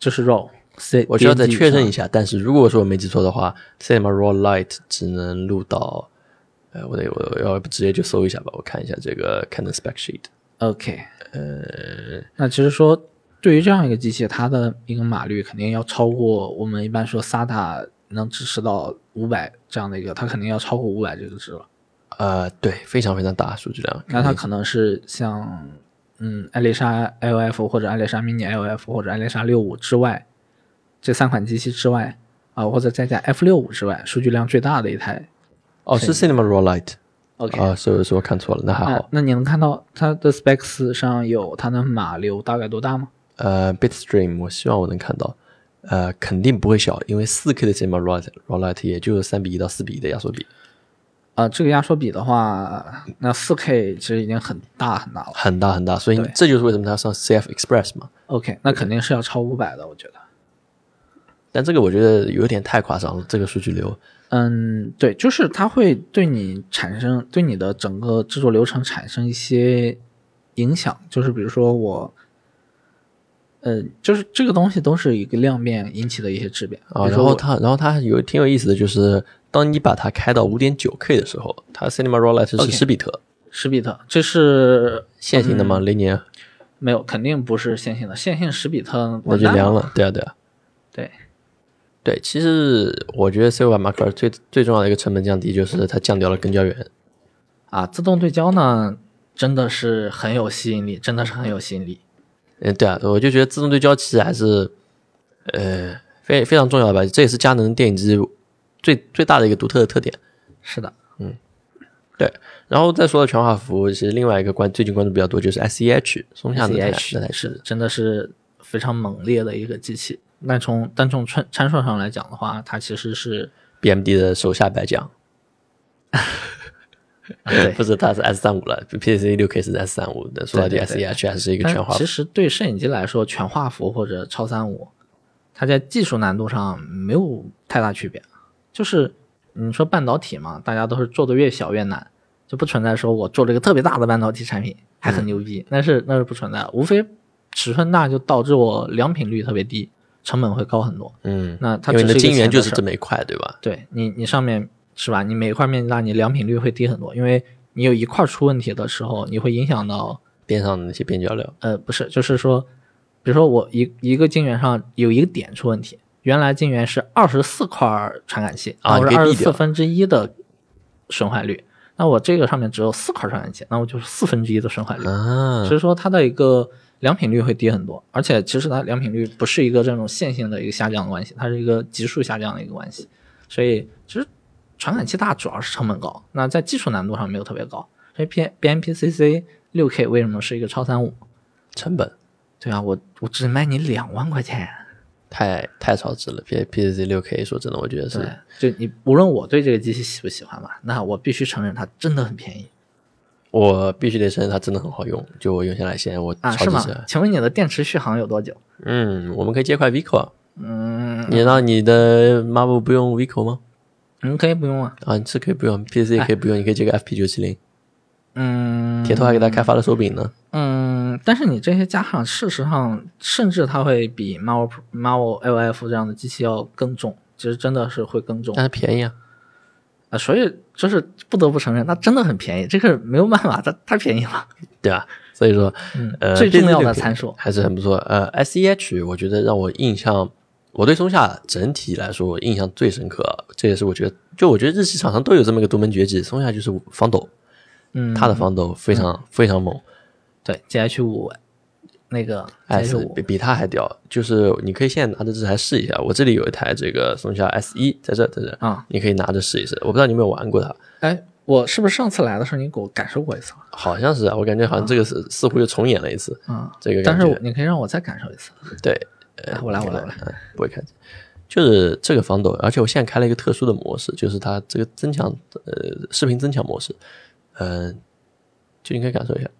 就是 RAW。C，我需要再确认一下。但是如果说我没记错的话，Cinema Raw Light 只能录到，呃，我得我要不直接就搜一下吧，我看一下这个 Canon Spec Sheet。OK，呃，那其实说对于这样一个机器，它的一个码率肯定要超过我们一般说 SATA 能支持到五百这样的一个，它肯定要超过五百这个值了。呃，对，非常非常大数据量。那它可能是像嗯艾丽莎 LF 或者艾丽莎 mini LF 或者艾丽莎六五之外，这三款机器之外啊、或者再加 F 六五之外，数据量最大的一台。哦，是 Cinema Raw Light。OK，、啊，所以说我看错了，那还好。那那你能看到它的 specs 上有它的码流大概多大吗？呃，Bitstream，我希望我能看到。呃，肯定不会小，因为4 K 的 Cinema Raw Raw Light 也就是三比一到四比一的压缩比，啊，这个压缩比的话，那4 K 其实已经很大很大了。很大很大，所以这就是为什么它要上 CF Express 嘛。OK，那肯定是要超五百的，我觉得。但这个我觉得有点太夸张了，这个数据流。嗯，对，就是它会对你产生对你的整个制作流程产生一些影响，就是比如说我，呃，就是这个东西都是一个量变引起的一些质变啊，然后它，然后它有挺有意思的就是，当你把它开到五点九 K 的时候，它 Cinema Raw Light 是十比特十比特，这是线性的吗？零年没有，肯定不是线性的，线性十比特那就凉了。对啊，对啊，对，对。其实我觉得 c 5 Mark II 最最重要的一个成本降低就是它降掉了跟焦源。啊，自动对焦呢，真的是很有吸引力，真的是很有吸引力。嗯，对啊，我就觉得自动对焦其实还是，呃，非非常重要的吧。这也是佳能电影机最最大的一个独特的特点。是的，嗯对，然后再说到全画幅，其实另外一个关最近关注比较多就是 SEH 松下那台 CH 那台是真的是非常猛烈的一个机器。但从单从参参数上来讲的话，它其实是 BMD 的手下败将，对 不是它是 S 三五了，PCC 六 K 是 S 三五的，说到底对对对 SEH 还是一个全画幅。其实对摄影机来说，全画幅或者超三五，它在技术难度上没有太大区别。就是你说半导体嘛，大家都是做的越小越难，就不存在说我做了一个特别大的半导体产品还很牛逼，那是那是不存在的。无非尺寸大就导致我良品率特别低，成本会高很多。嗯，那它因为你的晶圆就是这么一块，对吧？对你，你上面是吧？你每一块面积大，你良品率会低很多，因为你有一块出问题的时候，你会影响到边上的那些边角料，呃，不是，就是说，比如说我一一个晶圆上有一个点出问题，原来晶圆是二十四块传感器，啊我是二十四分之一的损坏率，那我这个上面只有四块传感器，那我就是四分之一的损坏率，啊所以说它的一个良品率会低很多，而且其实它良品率不是一个这种线性的一个下降的关系，它是一个急速下降的一个关系，所以其实传感器大主要是成本高，那在技术难度上没有特别高，所以 P B M P C C 六 K 为什么是一个超三五？成本对啊，我我只卖你两万块钱，太太超值了。P PCC 六 K 说真的，我觉得是对，就你无论我对这个机器喜不喜欢吧，那我必须承认它真的很便宜我必须得承认它真的很好用。就我用下来，现在我啊，是吗？请问你的电池续航有多久？嗯，我们可以接块 Vico 啊。嗯，你让你的 Marvel 不用 Vico 吗？嗯，可以不用啊。啊，你是可以不用，PCC 也可以不用，你可以接个 FP 九七零。嗯，铁头还给他开发了手柄呢。嗯，但是你这些加上，事实上，甚至它会比 Marvel Marvel LF 这样的机器要更重，其实真的是会更重但是便宜啊。啊。所以就是不得不承认，它真的很便宜，这个没有办法，它太便宜了。对吧？所以说，嗯呃，最重要的参数还是很不错。呃，SEH 我觉得让我印象，我对松下整体来说我印象最深刻，这也是我觉得，就我觉得日系厂商都有这么一个独门绝技，松下就是防抖，嗯，它的防抖非常、非常猛，对 GH 五那个 S 五比比它还屌。就是你可以现在拿着这台试一下，我这里有一台这个松下 S 一，在这在这，啊，你可以拿着试一试。我不知道你有没有玩过它，哎，我是不是上次来的时候你给我感受过一次？好像是啊，我感觉好像这个是、似乎又重演了一次，啊，这个。但是你可以让我再感受一次。对，哎我来，我来，我来。嗯，不会看见。就是这个防抖，而且我现在开了一个特殊的模式，就是它这个增强呃视频增强模式，嗯、就你可以感受一下，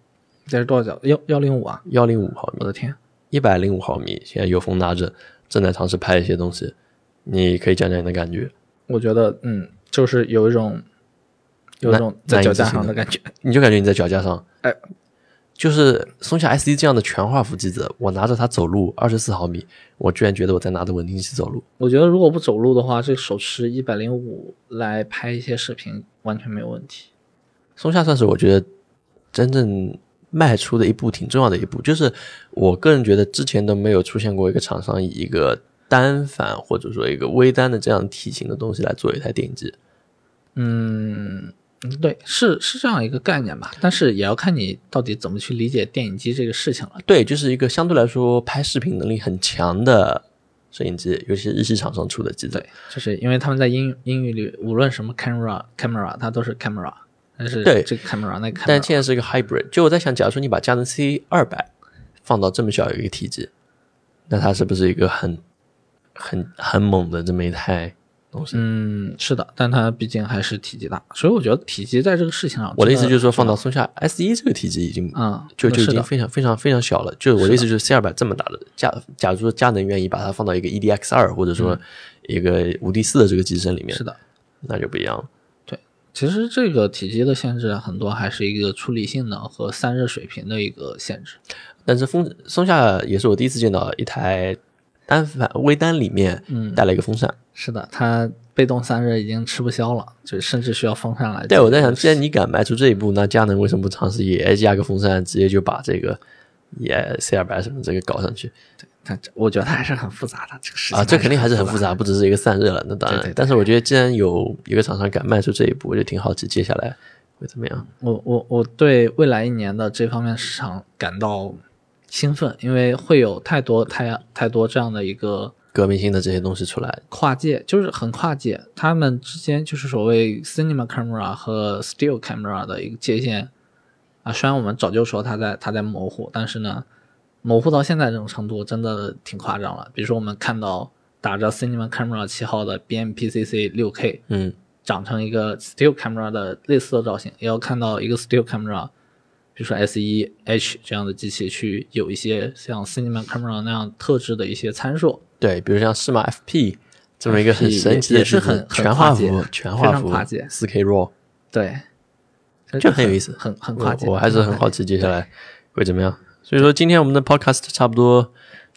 这是多少角？幺幺零五啊！幺零五毫米，我的天，一百零五毫米，现在有风拿着，正在尝试拍一些东西，你可以讲讲你的感觉。我觉得嗯，就是有一种有一种在脚架上的感觉。你就感觉你在脚架上，哎，就是松下 S 一这样的全画幅机子，我拿着它走路二十四毫米，我居然觉得我在拿着稳定器走路。我觉得如果不走路的话，这个手持一百零五来拍一些视频完全没有问题。松下算是我觉得真正迈出的一步挺重要的一步，就是我个人觉得之前都没有出现过一个厂商以一个单反或者说一个微单的这样体型的东西来做一台电影机。嗯，嗯对，是是这样一个概念吧，但是也要看你到底怎么去理解电影机这个事情了。对，就是一个相对来说拍视频能力很强的摄影机，尤其是日系厂商出的机子。对，就是因为他们在英英语里，无论什么 camera camera，它都是 camera，但是对这个 camera 那个 camera，但现在是一个 hybrid。就我在想，假如说你把佳能 C 二百放到这么小一个体积，那它是不是一个很很很猛的这么一台东西？嗯，是的，但它毕竟还是体积大，所以我觉得体积在这个事情上，我的意思就是说，放到松下 S 一这个体积已经嗯，就就已经非常非常非常小了。就是我的意思就是 C 二百这么大的，假假如说佳能愿意把它放到一个 EDX 二或者说一个五 D 四的这个机身里面，嗯是的。那就不一样了。其实这个体积的限制很多还是一个处理性能和散热水平的一个限制。但是风松下也是我第一次见到一台单反微单里面嗯带了一个风扇。是的，它被动散热已经吃不消了，就甚至需要风扇来。对，我在想，既然你敢迈出这一步，那佳能为什么不尝试也加个风扇，直接就把这个也 C 二百什么这个搞上去它，我觉得它还是很复杂的这个事情啊？这肯定还是很复复杂，不只是一个散热了。那当然，对对对但是我觉得既然有一个厂商敢迈出这一步，我就挺好奇接下来会怎么样。我我我对未来一年的这方面市场感到兴奋，因为会有太多太太多这样的一个革命性的这些东西出来，跨界，就是很跨界，他们之间就是所谓 cinema camera 和 still camera 的一个界限啊。虽然我们早就说它在它在模糊，但是呢，模糊到现在这种程度真的挺夸张了。比如说我们看到打着 cinema camera 旗号的 BMPCC 6K，嗯，长成一个 still camera 的类似的造型，也要看到一个 still camera，比如说 S 1 H 这样的机器去有一些像 cinema camera 那样特质的一些参数。对，比如像适马 FP 这么一个很神奇的也是很很全画幅，全非画幅四 K RAW，对，就很有意思很很跨界。我我还是很好奇接下来会怎么样。所以说今天我们的 podcast 差不多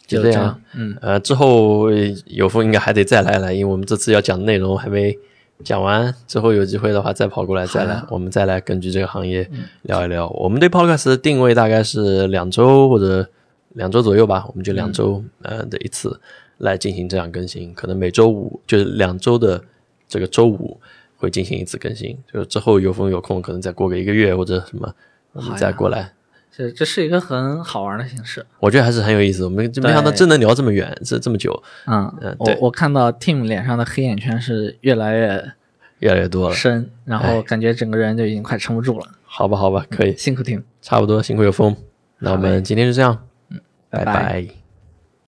就这样。嗯，呃，之后呃有空应该还得再来来，因为我们这次要讲的内容还没讲完，之后有机会的话再跑过来再来，我们再来根据这个行业聊一聊。我们对 podcast 的定位大概是两周或者两周左右吧，我们就两周、呃的一次来进行这样更新，可能每周五就是两周的这个周五会进行一次更新，就是之后有风有空，可能再过个一个月或者什么，我们再过来。这这是一个很好玩的形式。我觉得还是很有意思，我们没想到真能聊这么远，这这么久，嗯嗯，对我我看到 Tim 脸上的黑眼圈是越来越越来越多了。深，然后感觉整个人就已经快撑不住了。好吧，好吧，可以，辛苦 Tim，差不多，辛苦有风。那我们今天就这样，拜拜拜拜